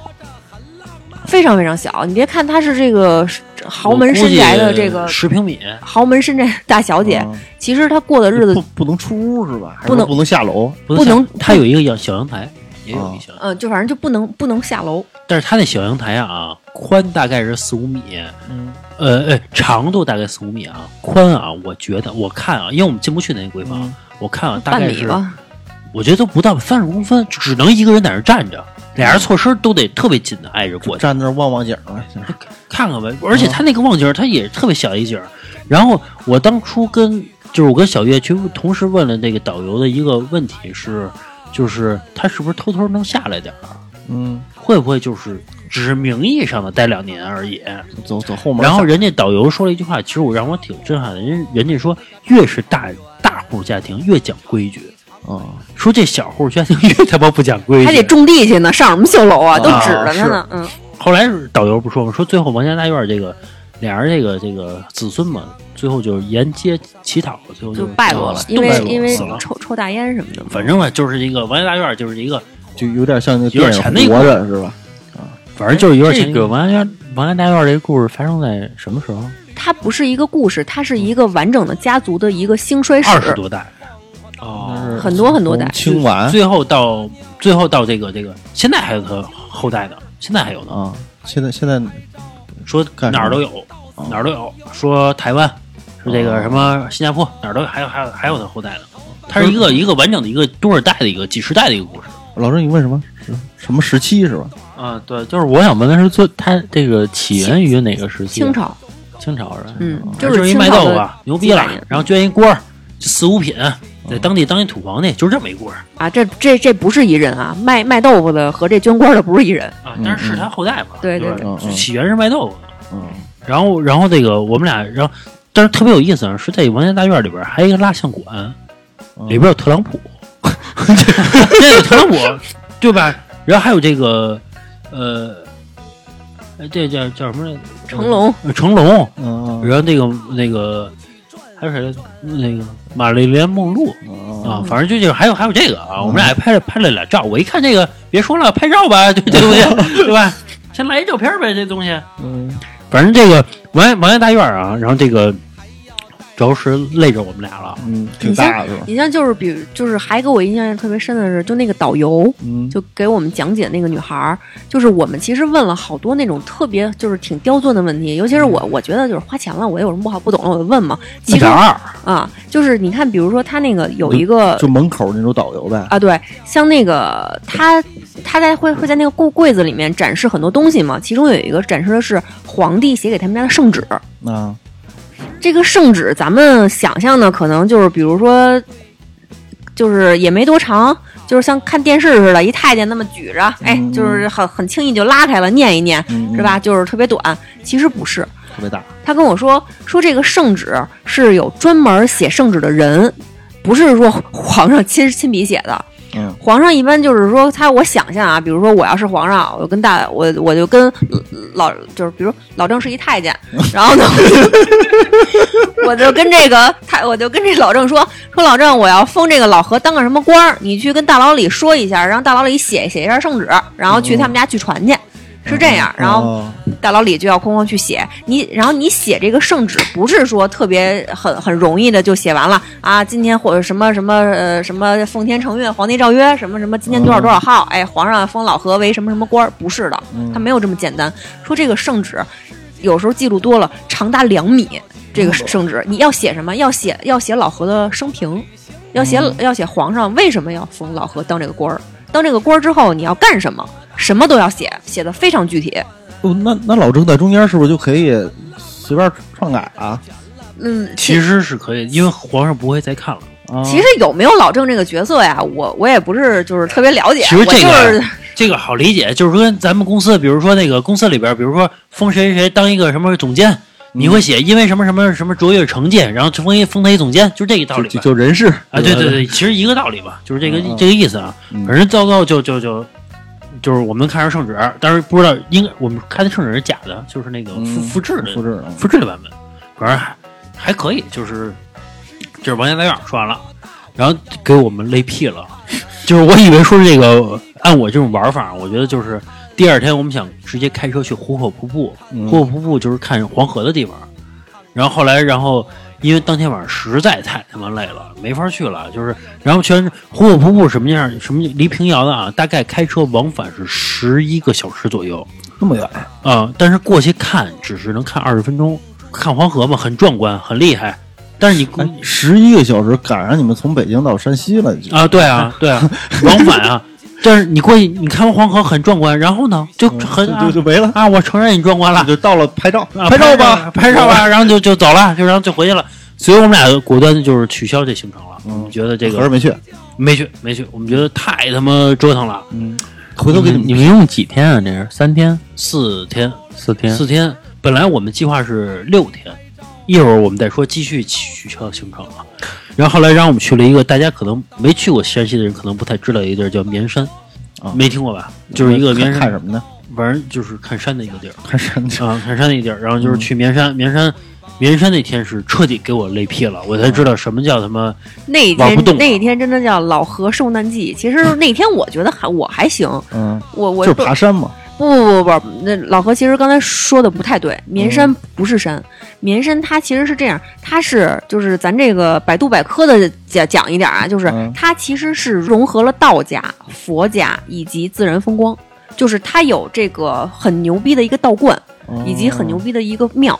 S4: 非常非常小。你别看她是这个豪门深宅的这个
S2: 十平米，
S4: 豪门深宅大小姐，
S3: 啊
S4: 其实她过的日子
S3: 不不能出屋是吧？
S4: 不能
S3: 不能下楼，
S4: 不能
S2: 她有一个阳小阳台，也有一小阳台，
S4: 嗯，就反正就不能不能下楼。
S2: 但是她那小阳台啊，宽大概是四五米，
S3: 嗯。
S2: 呃呃，长度大概四五米啊，宽啊，我觉得我看啊，因为我们进不去那个闺房，
S3: 嗯。
S2: 我看啊，大
S4: 半
S2: 概是，
S4: 米吧，
S2: 我觉得都不到三十公分，只能一个人在那儿站着，俩人错身都得特别紧的挨着过去，
S3: 站那儿望望景儿，
S2: 看看呗。而且他那个望景儿，他也特别小一景儿。然后我当初跟就是我跟小月去同时问了那个导游的一个问题是，就是他是不是偷偷能下来点儿？
S3: 嗯，
S2: 会不会就是只是名义上的待两年而已？
S3: 走走后门，
S2: 然后人家导游说了一句话，其实我让我挺震撼的。人人家说，越是大大户家庭越讲规矩，
S3: 啊，
S2: 说这小户家庭越他妈不讲规矩。
S4: 还得种地去呢，上什么修楼啊？都
S3: 啊
S4: 指着他呢。嗯，
S2: 后来导游不说吗？说最后王家大院这个俩人这个这个子孙嘛，最后就是沿街乞讨，最后
S4: 就败落了，
S2: 啊
S4: 因为因为。抽抽大烟什么的。
S2: 反正吧，就是一个王家大院，就是一个，
S3: 就有点像那个
S2: 有点
S3: 电
S2: 钱那个
S3: 影活着是吧？
S2: 啊反正就是有点
S5: 这
S2: 像
S5: 个王家王家大院这个故事发生在什么时候？
S4: 它不是一个故事，它是一个完整的家族的一个兴衰史，
S2: 二十多代。
S3: 那
S2: 哦，
S3: 是
S4: 很多很多代
S3: 清完
S2: 最后到最后到这个这个，现在还有他后代的，现在还有呢。
S3: 啊，现在现在
S2: 说哪儿都有，
S3: 哦
S2: 哪儿都有。说台湾，说这个
S3: 哦
S2: 什么新加坡哪儿都有，还有还有还有他后代的。它是一个一个完整的一个多少代的一个几十代的一个故事。
S3: 老师，你问什么？什么时期是吧？
S5: 啊，对，就是我想问的是，做它这个起源于哪个时期？
S4: 清，朝，
S5: 清朝是吧？
S4: 嗯，
S2: 就是一卖豆腐啊，牛逼了然后捐一锅儿，四五品，在当地当一土皇帝，就是这么一故事
S4: 啊，这这这不是一人啊，卖卖豆腐的和这捐官的不是一人。
S2: 啊。但是是他后代嘛，
S4: 对对
S3: 对
S2: 起源是卖豆腐的。
S3: 嗯，
S2: 然后然后这个我们俩，然后但是特别有意思啊，是在王家大院里边还有一个蜡像馆，
S3: 嗯
S2: 里边有特朗普，这个特朗普，对吧？然后还有这个，呃，呃这叫叫什么来着？
S4: 成龙，
S2: 呃成龙，
S3: 嗯
S2: 然后那个那个还有谁？那个玛丽莲梦露
S3: 嗯
S2: 啊，反正就这个，还有还有这个啊，我们俩还拍了拍了俩照。我一看这个，别说了，拍照吧，对对不对？对吧？先来一照片呗，这东西。
S3: 嗯
S2: 反正这个王家王家大院啊，然后这个主要是累着我们俩了。
S3: 嗯，挺大的？
S4: 你像就是比如就是还给我印象特别深的是，就那个导游。
S3: 嗯，
S4: 就给我们讲解那个女孩儿，就是我们其实问了好多那种特别就是挺刁钻的问题，尤其是我，我觉得就是花钱了，我有什么不好不懂了我就问嘛。其中
S2: 一点二，
S4: 啊，就是你看，比如说他那个有一个
S3: 就门口那种导游呗。
S4: 啊，对，像那个他他在会会在那个柜柜子里面展示很多东西嘛，其中有一个展示的是皇帝写给他们家的圣旨。
S3: 啊，
S4: 这个圣旨，咱们想象的可能就是，比如说，就是也没多长，就是像看电视似的，一太监那么举着，哎，
S3: 嗯
S4: 就是很很轻易就拉开了，念一念，
S3: 嗯
S4: 是吧？就是特别短。其实不是，
S3: 特别大，
S4: 他跟我说说这个圣旨是有专门写圣旨的人，不是说皇上亲亲笔写的。
S3: 嗯
S4: 皇上一般就是说他，我想象啊，比如说我要是皇上，我就跟大我我就跟老就是比如老郑是一太监，然后呢，我就跟这个太我就跟这老郑说说老郑，我要封这个老何当个什么官儿，你去跟大老李说一下，让大老李写写一下圣旨，然后去他们家去传去。是这样，然后
S3: 哦
S4: 大老李就要哐哐去写你，然后你写这个圣旨，不是说特别很很容易的就写完了啊。今天或者什么什么呃什么奉天承运，皇帝诏曰什么什么，今天多少多少号，哎，皇上封老何为什么什么官儿，不是的，他没有这么简单。说这个圣旨，有时候记录多了，长达两米。这个圣旨你要写什么？要写要写老何的生平，要写要写皇上为什么要封老何当这个官儿，当这个官儿之后你要干什么，什么都要写，写的非常具体。
S3: 哦，那那老郑在中间是不是就可以随便篡改啊？
S4: 嗯，
S2: 其实是可以，因为皇上不会再看了。
S3: 啊
S4: 其实有没有老郑这个角色呀？我我也不是就是特别了解，
S2: 其实这
S4: 我就是
S2: 个这个好理解，就是说咱们公司，比如说那个公司里边，比如说封谁谁谁当一个什么总监，你会写因为什么什么什么卓越成绩，然后封一封他一总监，就这个道理
S3: 就。就人事
S2: 啊，对对对，其实一个道理吧，就是这个这个意思啊。
S3: 嗯
S2: 反正到最后就就就就是我们看上圣旨，但是不知道应该我们看的圣旨是假的，就是那个复
S3: 嗯
S2: 复制的
S3: 复制的
S2: 复制的版本，反正还还可以，就是就是王家大院说完了，然后给我们累屁了，就是我以为说这个按我这种玩法，我觉得就是第二天我们想直接开车去壶口瀑布，
S3: 嗯
S2: 壶口瀑布就是看黄河的地方，然后后来然后。因为当天晚上实在太他妈累了，没法去了。就是，然后全壶口瀑布什么样？什么离平遥的啊？大概开车往返是十一个小时左右。
S3: 那么远，
S2: 啊、但是过去看只是能看二十分钟，看黄河嘛，很壮观，很厉害。但是你
S3: 哎十一个小时赶上你们从北京到山西了，就
S2: 啊，对啊，对啊，往返啊。但是你过去，你看完黄河很壮观，然后呢，就很
S3: 就就就没了，
S2: 啊，我承认你壮观了，
S3: 就到了拍照，
S2: 啊
S3: 拍照吧，
S2: 拍照吧，然后就就走了，就然后就回去了。所以我们俩果断地就是取消这行程了。
S3: 嗯。
S2: 我们觉得这个
S3: 合着没去，
S2: 没去，没去，我们觉得太他妈折腾了。
S3: 嗯，回头给你
S5: 你们你们用几天啊？这是？三天、
S2: 四天，
S5: 四天？
S2: 四天，本来我们计划是六天，一会儿我们再说继续取消行程了。然后后来让我们去了一个大家可能没去过山西的人可能不太知道的一个地儿叫绵山，
S3: 啊
S2: 没听过吧？就是一个绵山，
S3: 看看什么呢？
S2: 反正就是看山的一个地儿
S3: 看山去，
S2: 啊，看山的一个地儿。然后就是去绵山，绵山，绵山那天是彻底给我累屁了，我才知道什么叫他妈
S4: 那一天那一天真的叫老何受难记。其实那天我觉得还我还行，
S3: 嗯，
S4: 我我
S3: 就是爬山嘛，
S4: 不不不不，那老何其实刚才说的不太对，绵山不是山，绵山它其实是这样，它是就是咱这个百度百科的讲讲一点啊，就是
S3: 嗯
S4: 它其实是融合了道家、佛家以及自然风光，就是它有这个很牛逼的一个道观，以及很牛逼的一个庙，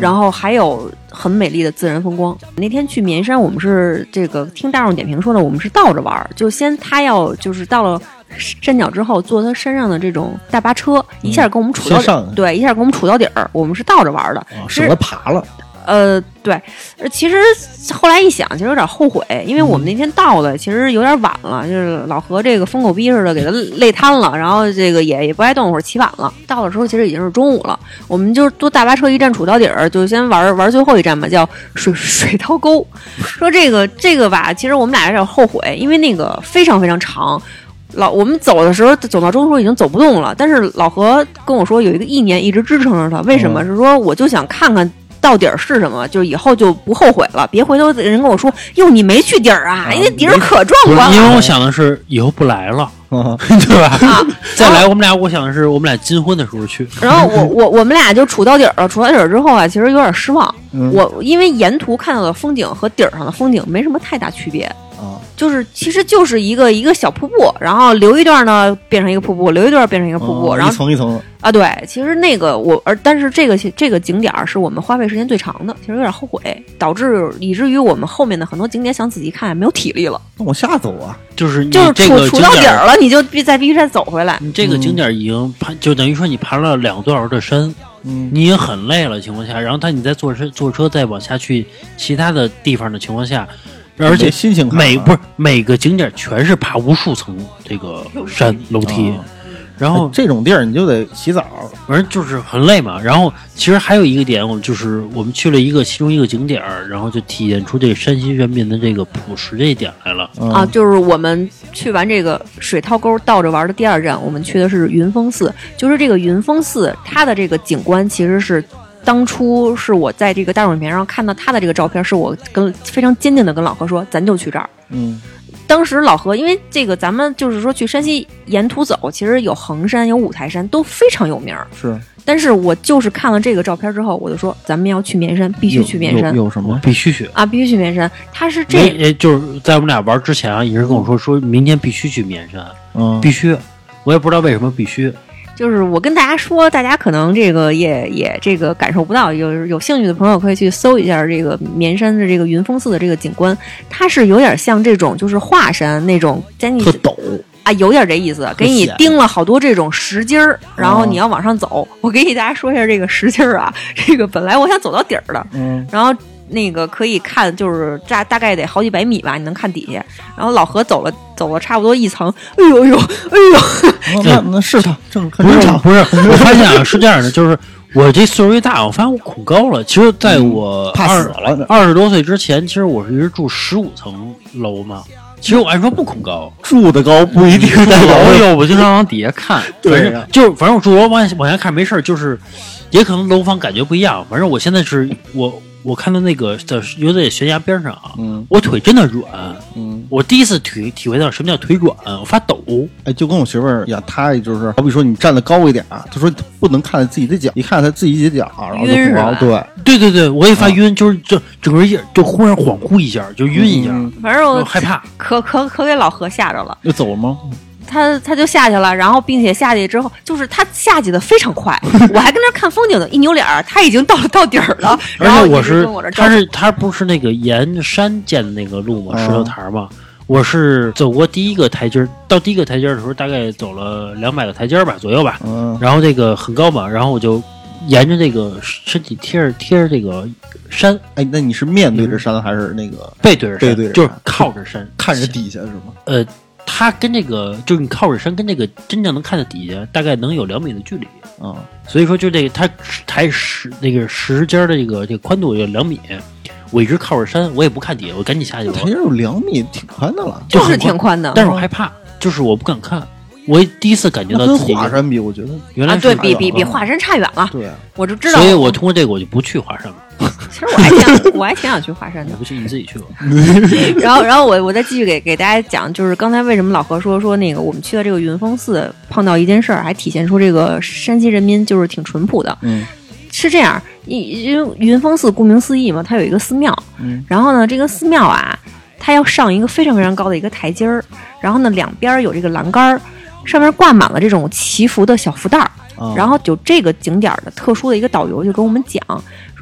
S4: 然后还有很美丽的自然风光。那天去绵山，我们是这个听大众点评说的，我们是倒着玩儿，就先他要就是到了山脚之后，坐他山上的这种大巴车，一下给我们杵到对，一下给我们杵到底儿。我们是倒着玩儿的，
S3: 啊省得爬了，
S4: 呃，对，呃其实后来一想，其实有点后悔，因为我们那天到的其实有点晚了，就是老何这个疯狗逼似的给他累瘫了，然后这个也也不爱动会儿，起晚了。到的时候其实已经是中午了，我们就坐大巴车一站杵到底儿，就先玩玩最后一站吧，叫水 水涛沟。说这个这个吧，其实我们俩有点后悔，因为那个非常非常长。老我们走的时候，走到中途已经走不动了，但是老何跟我说有一个意念一直支撑着他，为什么？是说我就想看看到底儿是什么，就以后就不后悔了。别回头人跟我说，哟，你没去底儿啊，
S3: 啊
S4: 人家底儿可壮观了。
S2: 因为我想的是以后不来了，
S3: 啊
S2: 对吧？
S4: 啊
S2: 再来，我们俩我想的是我们俩金婚的时候去。
S4: 然后我我我们俩就杵到底儿了，杵到底儿之后啊，其实有点失望。
S3: 嗯
S4: 我因为沿途看到的风景和底儿上的风景没什么太大区别，
S3: 啊，
S4: 就是其实就是一个一个小瀑布，然后留一段呢变成一个瀑布，留一段变成一个瀑布，
S3: 哦
S4: 然后
S3: 一层一层。的，
S4: 啊，对，其实那个我，而但是这个这个景点儿是我们花费时间最长的，其实有点后悔，导致以至于我们后面的很多景点想仔细看没有体力了，
S3: 那往下走啊，
S2: 就是你
S4: 就是
S2: 这个
S4: 杵杵到底儿了，你就必再必须再走回来。
S2: 你这个景点已经爬，就等于说你爬了两个多小时的山，
S3: 嗯，
S2: 你已经很累了情况下，然后他你再坐车坐车再往下去其他的地方的情况下，而且
S3: 心情
S2: 每不是每个景点全是爬无数层这个山楼梯
S3: 啊，
S2: 然后
S3: 哎这种地儿你就得洗澡，
S2: 反正就是很累嘛。然后其实还有一个点，我们就是我们去了一个其中一个景点儿，然后就体现出这个山西人民的这个朴实这一点来了。
S3: 嗯
S4: 啊，就是我们去完这个水涛沟倒着玩的第二站，我们去的是云峰寺。就是这个云峰寺，它的这个景观其实是当初是我在这个大众点评上看到他的这个照片，是我跟非常坚定的跟老何说，咱就去这儿。
S3: 嗯
S4: 当时老何，因为这个咱们就是说去山西沿途走，其实有衡山、有五台山都非常有名儿。
S3: 是
S4: 但是我就是看了这个照片之后，我就说咱们要去绵山，必须去绵山
S3: 有有什么？
S2: 必须去。
S4: 啊，必须去绵山。他是这
S2: 就是在我们俩玩之前啊，一直跟我说，说明天必须去绵山，
S3: 嗯，
S2: 必须。我也不知道为什么必须。
S4: 就是我跟大家说，大家可能这个也也这个感受不到，有有兴趣的朋友可以去搜一下这个绵山的这个云峰寺的这个景观，它是有点像这种就是华山那种，在你
S3: 特陡，
S4: 啊有点这意思，给你钉了好多这种石阶儿，然后你要往上走。我给大家说一下这个石阶儿啊，这个本来我想走到底儿的，
S3: 嗯，
S4: 然后那个可以看，就是大大概得好几百米吧，你能看底下。然后老何走了走了差不多一层，哎呦呦，哎呦，
S3: 那那是他正很
S2: 不是
S3: 正常，
S2: 不是，我发现啊是这样的，就是我这岁数越大，我发现我恐高了。其实，在我
S3: 怕
S2: 二
S3: 死了
S2: 二十多岁之前，其实我是一直住十五层楼嘛。其实我按说不恐高，
S3: 住的高不一定
S5: 在
S3: 代表
S5: 楼又不经常往底下看，
S3: 对
S2: 反正就是反正我住楼往下往下看没事儿，就是也可能楼房感觉不一样。反正我现在是我我看到那个在有在悬崖边上啊，
S3: 嗯
S2: 我腿真的软，
S3: 嗯，
S2: 我第一次体体会到什么叫腿软，我发抖。
S3: 哎，就跟我媳妇儿一样，她也就是好比说你站得高一点啊，她说不能看自己的脚，一看她自己的脚，然后对，
S2: 对对对，我也发晕，就是这整个一就忽然恍惚一下，就晕一下，
S3: 嗯
S4: 反正我
S2: 我害怕。
S4: 可可可给老何吓着了。
S3: 就走了吗？
S4: 他他就下去了，然后并且下去之后，就是他下去的非常快，我还跟那儿看风景呢，一扭脸儿，他已经到了到底儿了，
S2: 而且我是他是他不是那个沿山建的那个路吗？
S3: 嗯
S2: 石头台儿吗？我是走过第一个台阶儿，到第一个台阶儿的时候，大概走了两百个台阶儿吧左右吧。
S3: 嗯
S2: 然后这个很高嘛，然后我就沿着这个身体贴着贴着这个山，
S3: 哎，那你是面对着山还是那个
S2: 背对着山，
S3: 背对着
S2: 就是靠着山，
S3: 看着底下是吗？
S2: 呃，它跟这个就是你靠着山跟这个真正能看到底下大概能有两米的距离。
S3: 啊，
S2: 所以说，就这个它台石那个石阶儿的这个这个宽度有两米，我一直靠着山，我也不看底下，我赶紧下去。我
S3: 台阶有两米，挺宽的了。
S4: 就是挺宽的，
S2: 但是我害怕，就是我不敢看。我第一次感觉
S3: 到跟
S2: 到自己
S3: 华山比，我觉得
S4: 啊，
S2: 原来是
S4: 对比比比
S3: 啊
S4: 华山差远了，
S3: 对，
S4: 我就知道。
S2: 所以我通过这个我就不去华山了。
S4: 其实我还挺我还挺想去华山的。
S2: 不信你自己去吧。
S4: 然后，然后我我再继续给给大家讲，就是刚才为什么老何说说那个我们去的这个云峰寺碰到一件事儿，还体现出这个山西人民就是挺淳朴的。
S3: 嗯
S4: 是这样，因因为云峰寺顾名思义嘛，它有一个寺庙，
S3: 嗯
S4: 然后呢，这个寺庙啊，它要上一个非常非常高的一个台阶儿，然后呢，两边儿有这个栏杆儿，上面挂满了这种祈福的小福袋儿。
S3: 啊，
S4: 然后就这个景点儿的特殊的一个导游就跟我们讲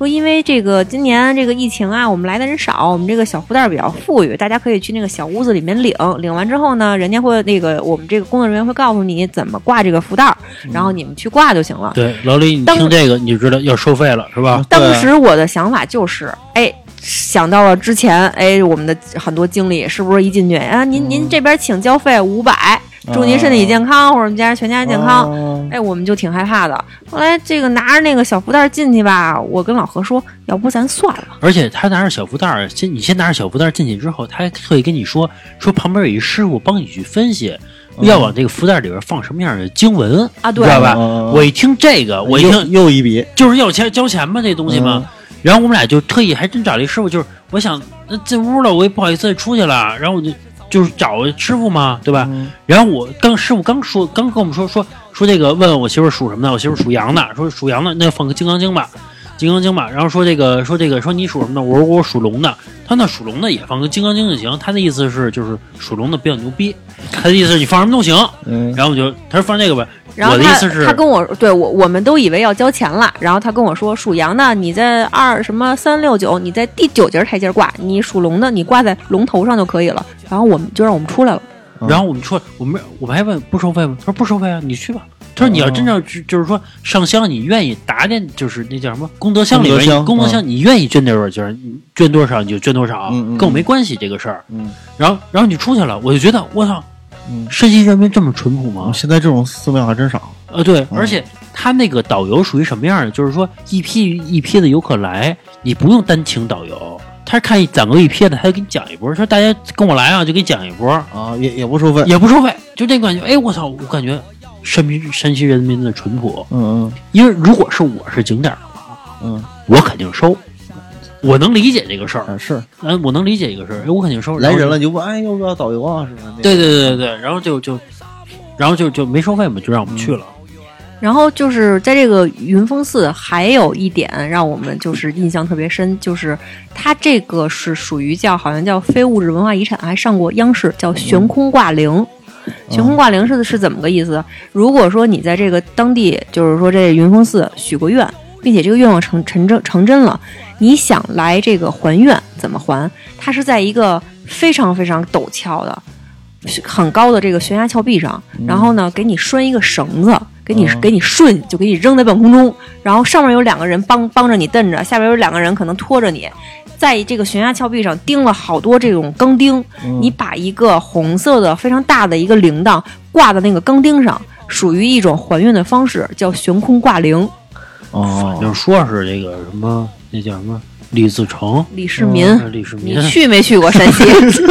S4: 说，因为这个今年这个疫情啊，我们来的人少，我们这个小福袋儿比较富裕，大家可以去那个小屋子里面领，领完之后呢，人家会那个我们这个工作人员会告诉你怎么挂这个福袋儿，然后你们去挂就行了。
S2: 对，老李，你听这个你就知道要收费了是吧？
S4: 当时我的想法就是，哎。想到了之前，哎，我们的很多经理是不是一进去啊？您您这边请交费五百，祝您身体健康，或者我们家人全家健康。
S3: 啊
S4: 哎，我们就挺害怕的。后来这个拿着那个小福袋进去吧，我跟老何说，要不咱算了。
S2: 而且他拿着小福袋儿，先你先拿着小福袋儿进去之后，他还特意跟你说说旁边有一师傅帮你去分析，要往这个福袋里边放什么样的经文
S4: 啊对
S2: 知道吧？
S3: 嗯
S2: 我一听这个，我一听
S3: 又一笔，
S2: 就是要钱交钱嘛，这东西嘛。然后我们俩就特意还真找了一师傅，就是我想那进屋了，我也不好意思再出去了，然后我就就是找师傅嘛，对吧？
S3: 嗯
S2: 然后我刚师傅刚说，刚跟我们说说说这个，问问我媳妇属什么的，我媳妇属羊的，说属羊的，那就放个金刚经吧，金刚经吧。然后说这个说这个说你属什么的，我说我属龙的，他那属龙的也放个金刚经就行。他的意思是就是属龙的比较牛逼，他的意思是你放什么都行。
S3: 嗯，
S2: 然后我就他说放这个吧，
S4: 然后他
S2: 我的意思是
S4: 他跟我对我我们都以为要交钱了，然后他跟我说属羊的你在二什么三六九，你在第九节台阶挂；你属龙的你挂在龙头上就可以了。然后我们就让我们出来了。
S2: 然后我们说我们我们还问不收费吗？他说不收费啊，你去吧。他说你要真正就就是说上香，你愿意打点，就是那叫什么功德箱里面，
S3: 功德箱
S2: 你愿意捐多少钱，你捐多少你就捐多少，跟我没关系这个事儿。
S3: 嗯
S2: 然后然后你出去了，我就觉得我操，
S3: 嗯，
S2: 山西人民这么淳朴吗？
S3: 现在这种寺庙还真少。
S2: 呃，对，而且他那个导游属于什么样的？就是说一批一批的游客来，你不用单请导游，他是看攒够一批的，他就给你讲一波，说大家跟我来啊，就给你讲一波，
S3: 啊，也也不收费。
S2: 也不收费，就这感觉。哎，我操，我感觉山民山西人民的淳朴。
S3: 嗯嗯
S2: 因为如果是我是景点儿的话，
S3: 嗯
S2: 我肯定收，我能理解这个事儿，
S3: 嗯，是
S2: 嗯，我能理解这个事儿，哎，我肯定收。
S3: 来人了你就问，哎，要不要导游啊？是吧？
S2: 对对对对对，然后就就，然后就就没收费嘛，就让我们去了。
S4: 然后就是在这个云峰寺，还有一点让我们就是印象特别深，就是它这个是属于叫好像叫非物质文化遗产，还上过央视，叫悬空挂铃。悬空挂铃是是怎么个意思？如果说你在这个当地，就是说这云峰寺许过愿，并且这个愿望成成真成真了，你想来这个还愿，怎么还？它是在一个非常非常陡峭的、很高的这个悬崖峭壁上，然后呢，给你拴一个绳子，给你、给你顺，就给你扔在半空中，然后上面有两个人帮帮着你蹬着，下边有两个人可能拖着你，在这个悬崖峭壁上钉了好多这种钢钉，你把一个红色的非常大的一个铃铛挂在那个钢钉上，属于一种还愿的方式，叫悬空挂铃。
S3: 哦，
S2: 就说是这个什么，那叫什么？李自成，
S4: 李世民，
S2: 呃李世民。
S4: 你，去没去过山西？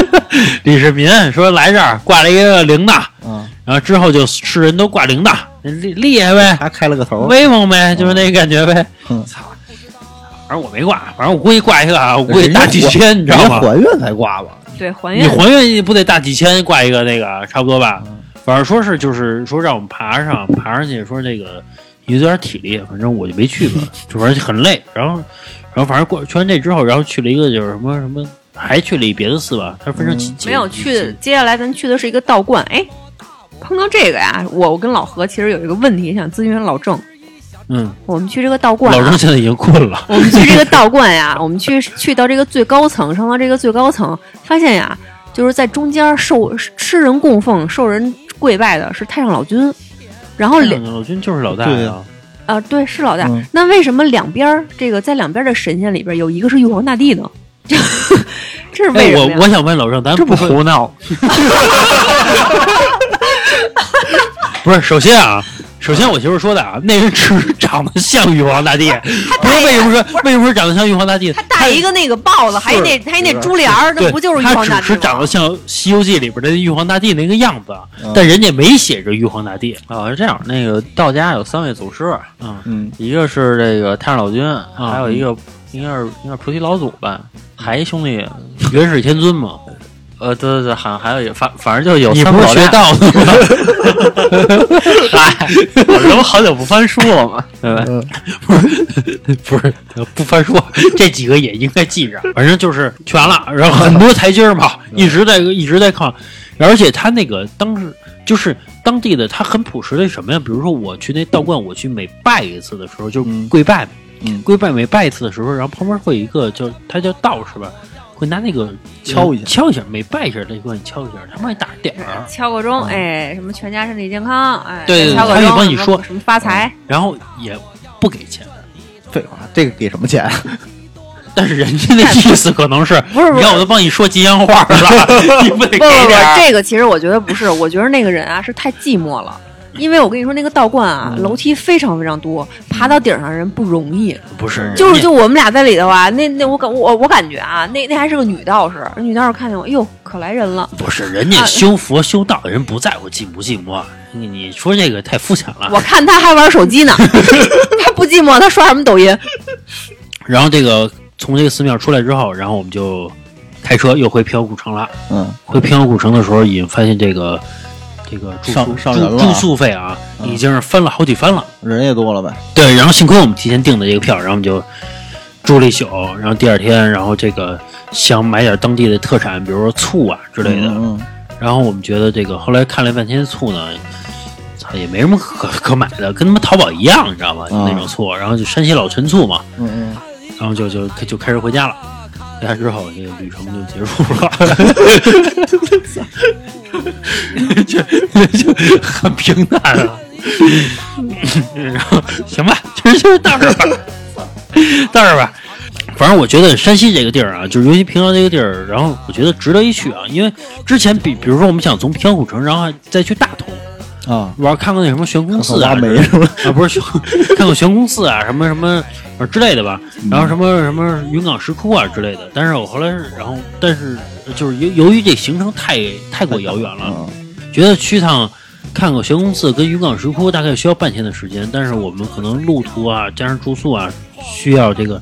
S2: 李世民说来这儿挂了一个铃铛，
S3: 嗯，
S2: 然后之后就世人都挂铃铛，厉厉害呗，
S3: 还开了个头。
S2: 威风呗，就是那个感觉呗。
S3: 嗯
S2: 操，反正我没挂，反正我估计挂一个啊，我估计大几千，你知道吗？
S3: 还愿才挂吧？
S4: 对，还愿。
S2: 你还愿不得大几千挂一个那个差不多吧？反正说是就是说让我们爬上爬上去，说这个有点体力，反正我就没去吧，就反正很累。然后然后反正过去完这之后，然后去了一个就是什么什么，还去了一别的寺吧，它分成几几
S4: 没有去，接下来咱去的是一个道观。哎，碰到这个呀，我我跟老何其实有一个问题想咨询老郑。
S2: 嗯，
S4: 我们去这个道观、啊
S2: 老郑，现在已经困了。
S4: 我们去这个道观呀，我们去去到这个最高层，上到这个最高层，发现呀，就是在中间受吃人供奉、受人跪拜的是太上老君，然后两
S2: 老君就是老大呀
S3: 对呀，
S4: 啊，对，是老大。
S3: 嗯
S4: 那为什么两边这个在两边的神仙里边有一个是玉皇大帝呢？这是为
S2: 哎，
S4: 什么呀？
S2: 我我想问老郑，咱不说
S5: 胡闹，
S2: 不是，首先啊，首先我媳妇说的啊，那人只是长得像玉皇大帝，不是为什么说为什么说长得像玉皇大帝？
S4: 他戴一个那个帽子，还有那还有那珠帘儿，那，不就是玉
S2: 他
S4: 皇大帝
S2: 只是长得？像《西游记》里边的玉皇大帝那个样子，
S3: 嗯
S2: 但人家没写着玉皇大帝。
S5: 啊，是这样，那个道家有三位祖师，
S2: 嗯，
S3: 嗯，
S5: 一个是这个太上老君，还有一个应该是应该是菩提老祖吧，还一兄弟，
S2: 元始天尊嘛，
S5: 呃，对对对，好像还有一个，反反正就有
S2: 你不是学
S5: 三宝殿
S2: 道的吗？
S5: 嗨，我这不好久不翻书了吗？对吧？
S2: 不是不翻书，这几个也应该记着。反正就是去完了，然后很多台阶儿嘛，一直在一直在看，而且他那个当时就是当地的，他很朴实的什么呀？比如说我去那道观，我去每拜一次的时候，就跪拜，
S3: 嗯
S2: 跪拜每拜一次的时候，然后旁边会有一个叫他叫道士吧，会拿那个
S3: 敲一下。
S2: 敲一下，每拜一下他就帮你敲一下，他帮你打着点儿。
S4: 敲个钟，哎，什么全家身体健康，哎，
S2: 对对对他也
S4: 敲个钟，什么
S2: 帮你说。
S4: 什么发财，
S2: 然后也不给钱，
S3: 废话，这个给什么钱？
S2: 但是人家那意思可能是，
S4: 不是
S2: 你看我都帮你说吉祥话了，你不得给
S4: 不不不
S2: 点，
S4: 这个其实我觉得不是，我觉得那个人啊是太寂寞了。因为我跟你说，那个道观啊，
S2: 嗯
S4: 楼梯非常非常多，爬到顶上人不容易。
S2: 不是，
S4: 就是就我们俩在里头啊，那那我感我我感觉啊，那那还是个女道士，女道士看见我，哎呦，可来人了。
S2: 不是人家修佛修道的人不在乎寂不寂寞，你你说这个太肤浅了。
S4: 我看他还玩手机呢，他不寂寞，他刷什么抖音？
S2: 然后这个从这个寺庙出来之后，然后我们就开车又回平遥古城了。
S3: 嗯，
S2: 回平遥古城的时候，已经发现这个这个住宿
S3: 上上人了
S2: 住住宿费啊，已经是翻了好几番了。
S3: 人也多了呗。
S2: 对，然后幸亏我们提前订的这个票，然后我们就住了一宿，然后第二天，然后这个想买点当地的特产，比如说醋啊之类的。
S3: 嗯
S2: 然后我们觉得这个后来看了半天醋呢，操也没什么可可买的，跟他们淘宝一样，你知道吗？就那种醋，然后就山西老陈醋嘛，
S3: 嗯嗯
S2: 然后就就就开始回家了。回家之后，这个旅程就结束了，就就很平淡啊。然后行吧，其实就是到这儿吧，到这儿吧。反正我觉得山西这个地儿啊，就是尤其平遥这个地儿，然后我觉得值得一去啊。因为之前比比如说我们想从平遥古城，然后再去大同
S3: 啊，
S2: 玩看看那什么悬空寺啊，
S3: 挖煤是吧？
S2: 啊，不是 看，看过悬空寺啊，什么什么呃之类的吧。然后什么什么云冈石窟啊之类的。但是我后来是，然后但是就是由由于这行程太太过遥远了，
S3: 啊
S2: 觉得去趟看个悬空寺跟云冈石窟大概需要半天的时间，但是我们可能路途啊加上住宿啊需要这个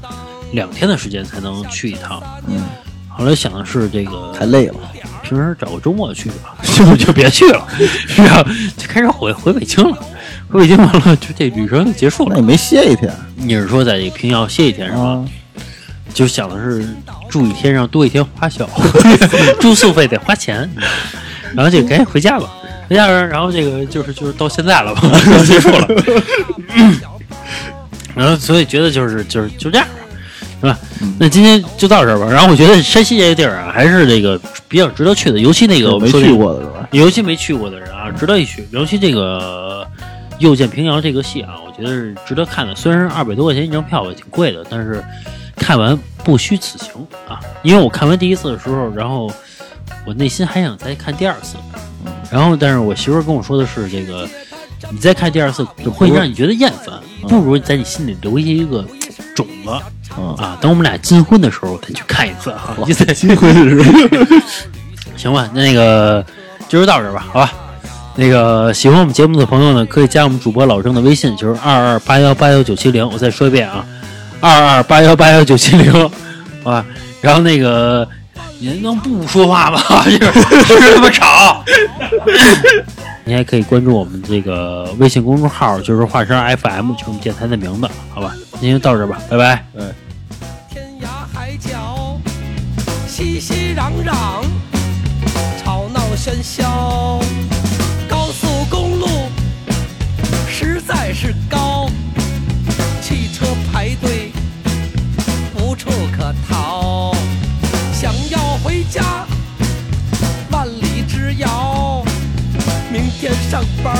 S2: 两天的时间才能去一趟。
S3: 嗯，
S2: 后来想的是这个
S3: 太累了。
S2: 平时找个周末去吧，就就别去了，是吧？就开始回回北京了，回北京完了就这旅程就结束了。
S3: 那你没歇一天
S2: 你是说在这个平遥歇一天是吧？
S3: 啊？
S2: 就想的是住一天，让多一天花销，住宿费得花钱，然后就赶紧回家吧。回家了，然后这个就是就是到现在了吧，就结束了。然后所以觉得就是就是就这样吧，是吧？那今天就到这儿吧。然后我觉得山西这个地儿啊，还是这个比较值得去的，尤其那个我
S3: 没去过的是吧？
S2: 尤其没去过的人啊，值得一去。尤其这个《又见平遥》这个戏啊，我觉得是值得看的。虽然二百多块钱一张票吧，挺贵的，但是看完不虚此行啊。因为我看完第一次的时候，然后我内心还想再看第二次，然后但是我媳妇儿跟我说的是，这个你再看第二次会让你觉得厌烦，不如在你心里留下一个种子
S3: 嗯
S2: 啊。等我们俩金婚的时候再去看一次哈，意思
S3: 金婚的时候
S2: 行吧，那个今儿到这儿吧，好吧。那个喜欢我们节目的朋友呢，可以加我们主播老郑的微信，就是二二八幺八幺九七零。我再说一遍啊，二二八幺八幺九七零，好吧。然后那个，您能不说话吗？就是是这么吵。你还可以关注我们这个微信公众号，就是华山 FM，就是我们电台的名字，好吧。今天就到这吧，拜拜。
S1: 天涯海角，熙熙攘攘，吵闹喧嚣。高速公路实在是高，汽车排队无处可逃。想要回家，万里之遥。明天上班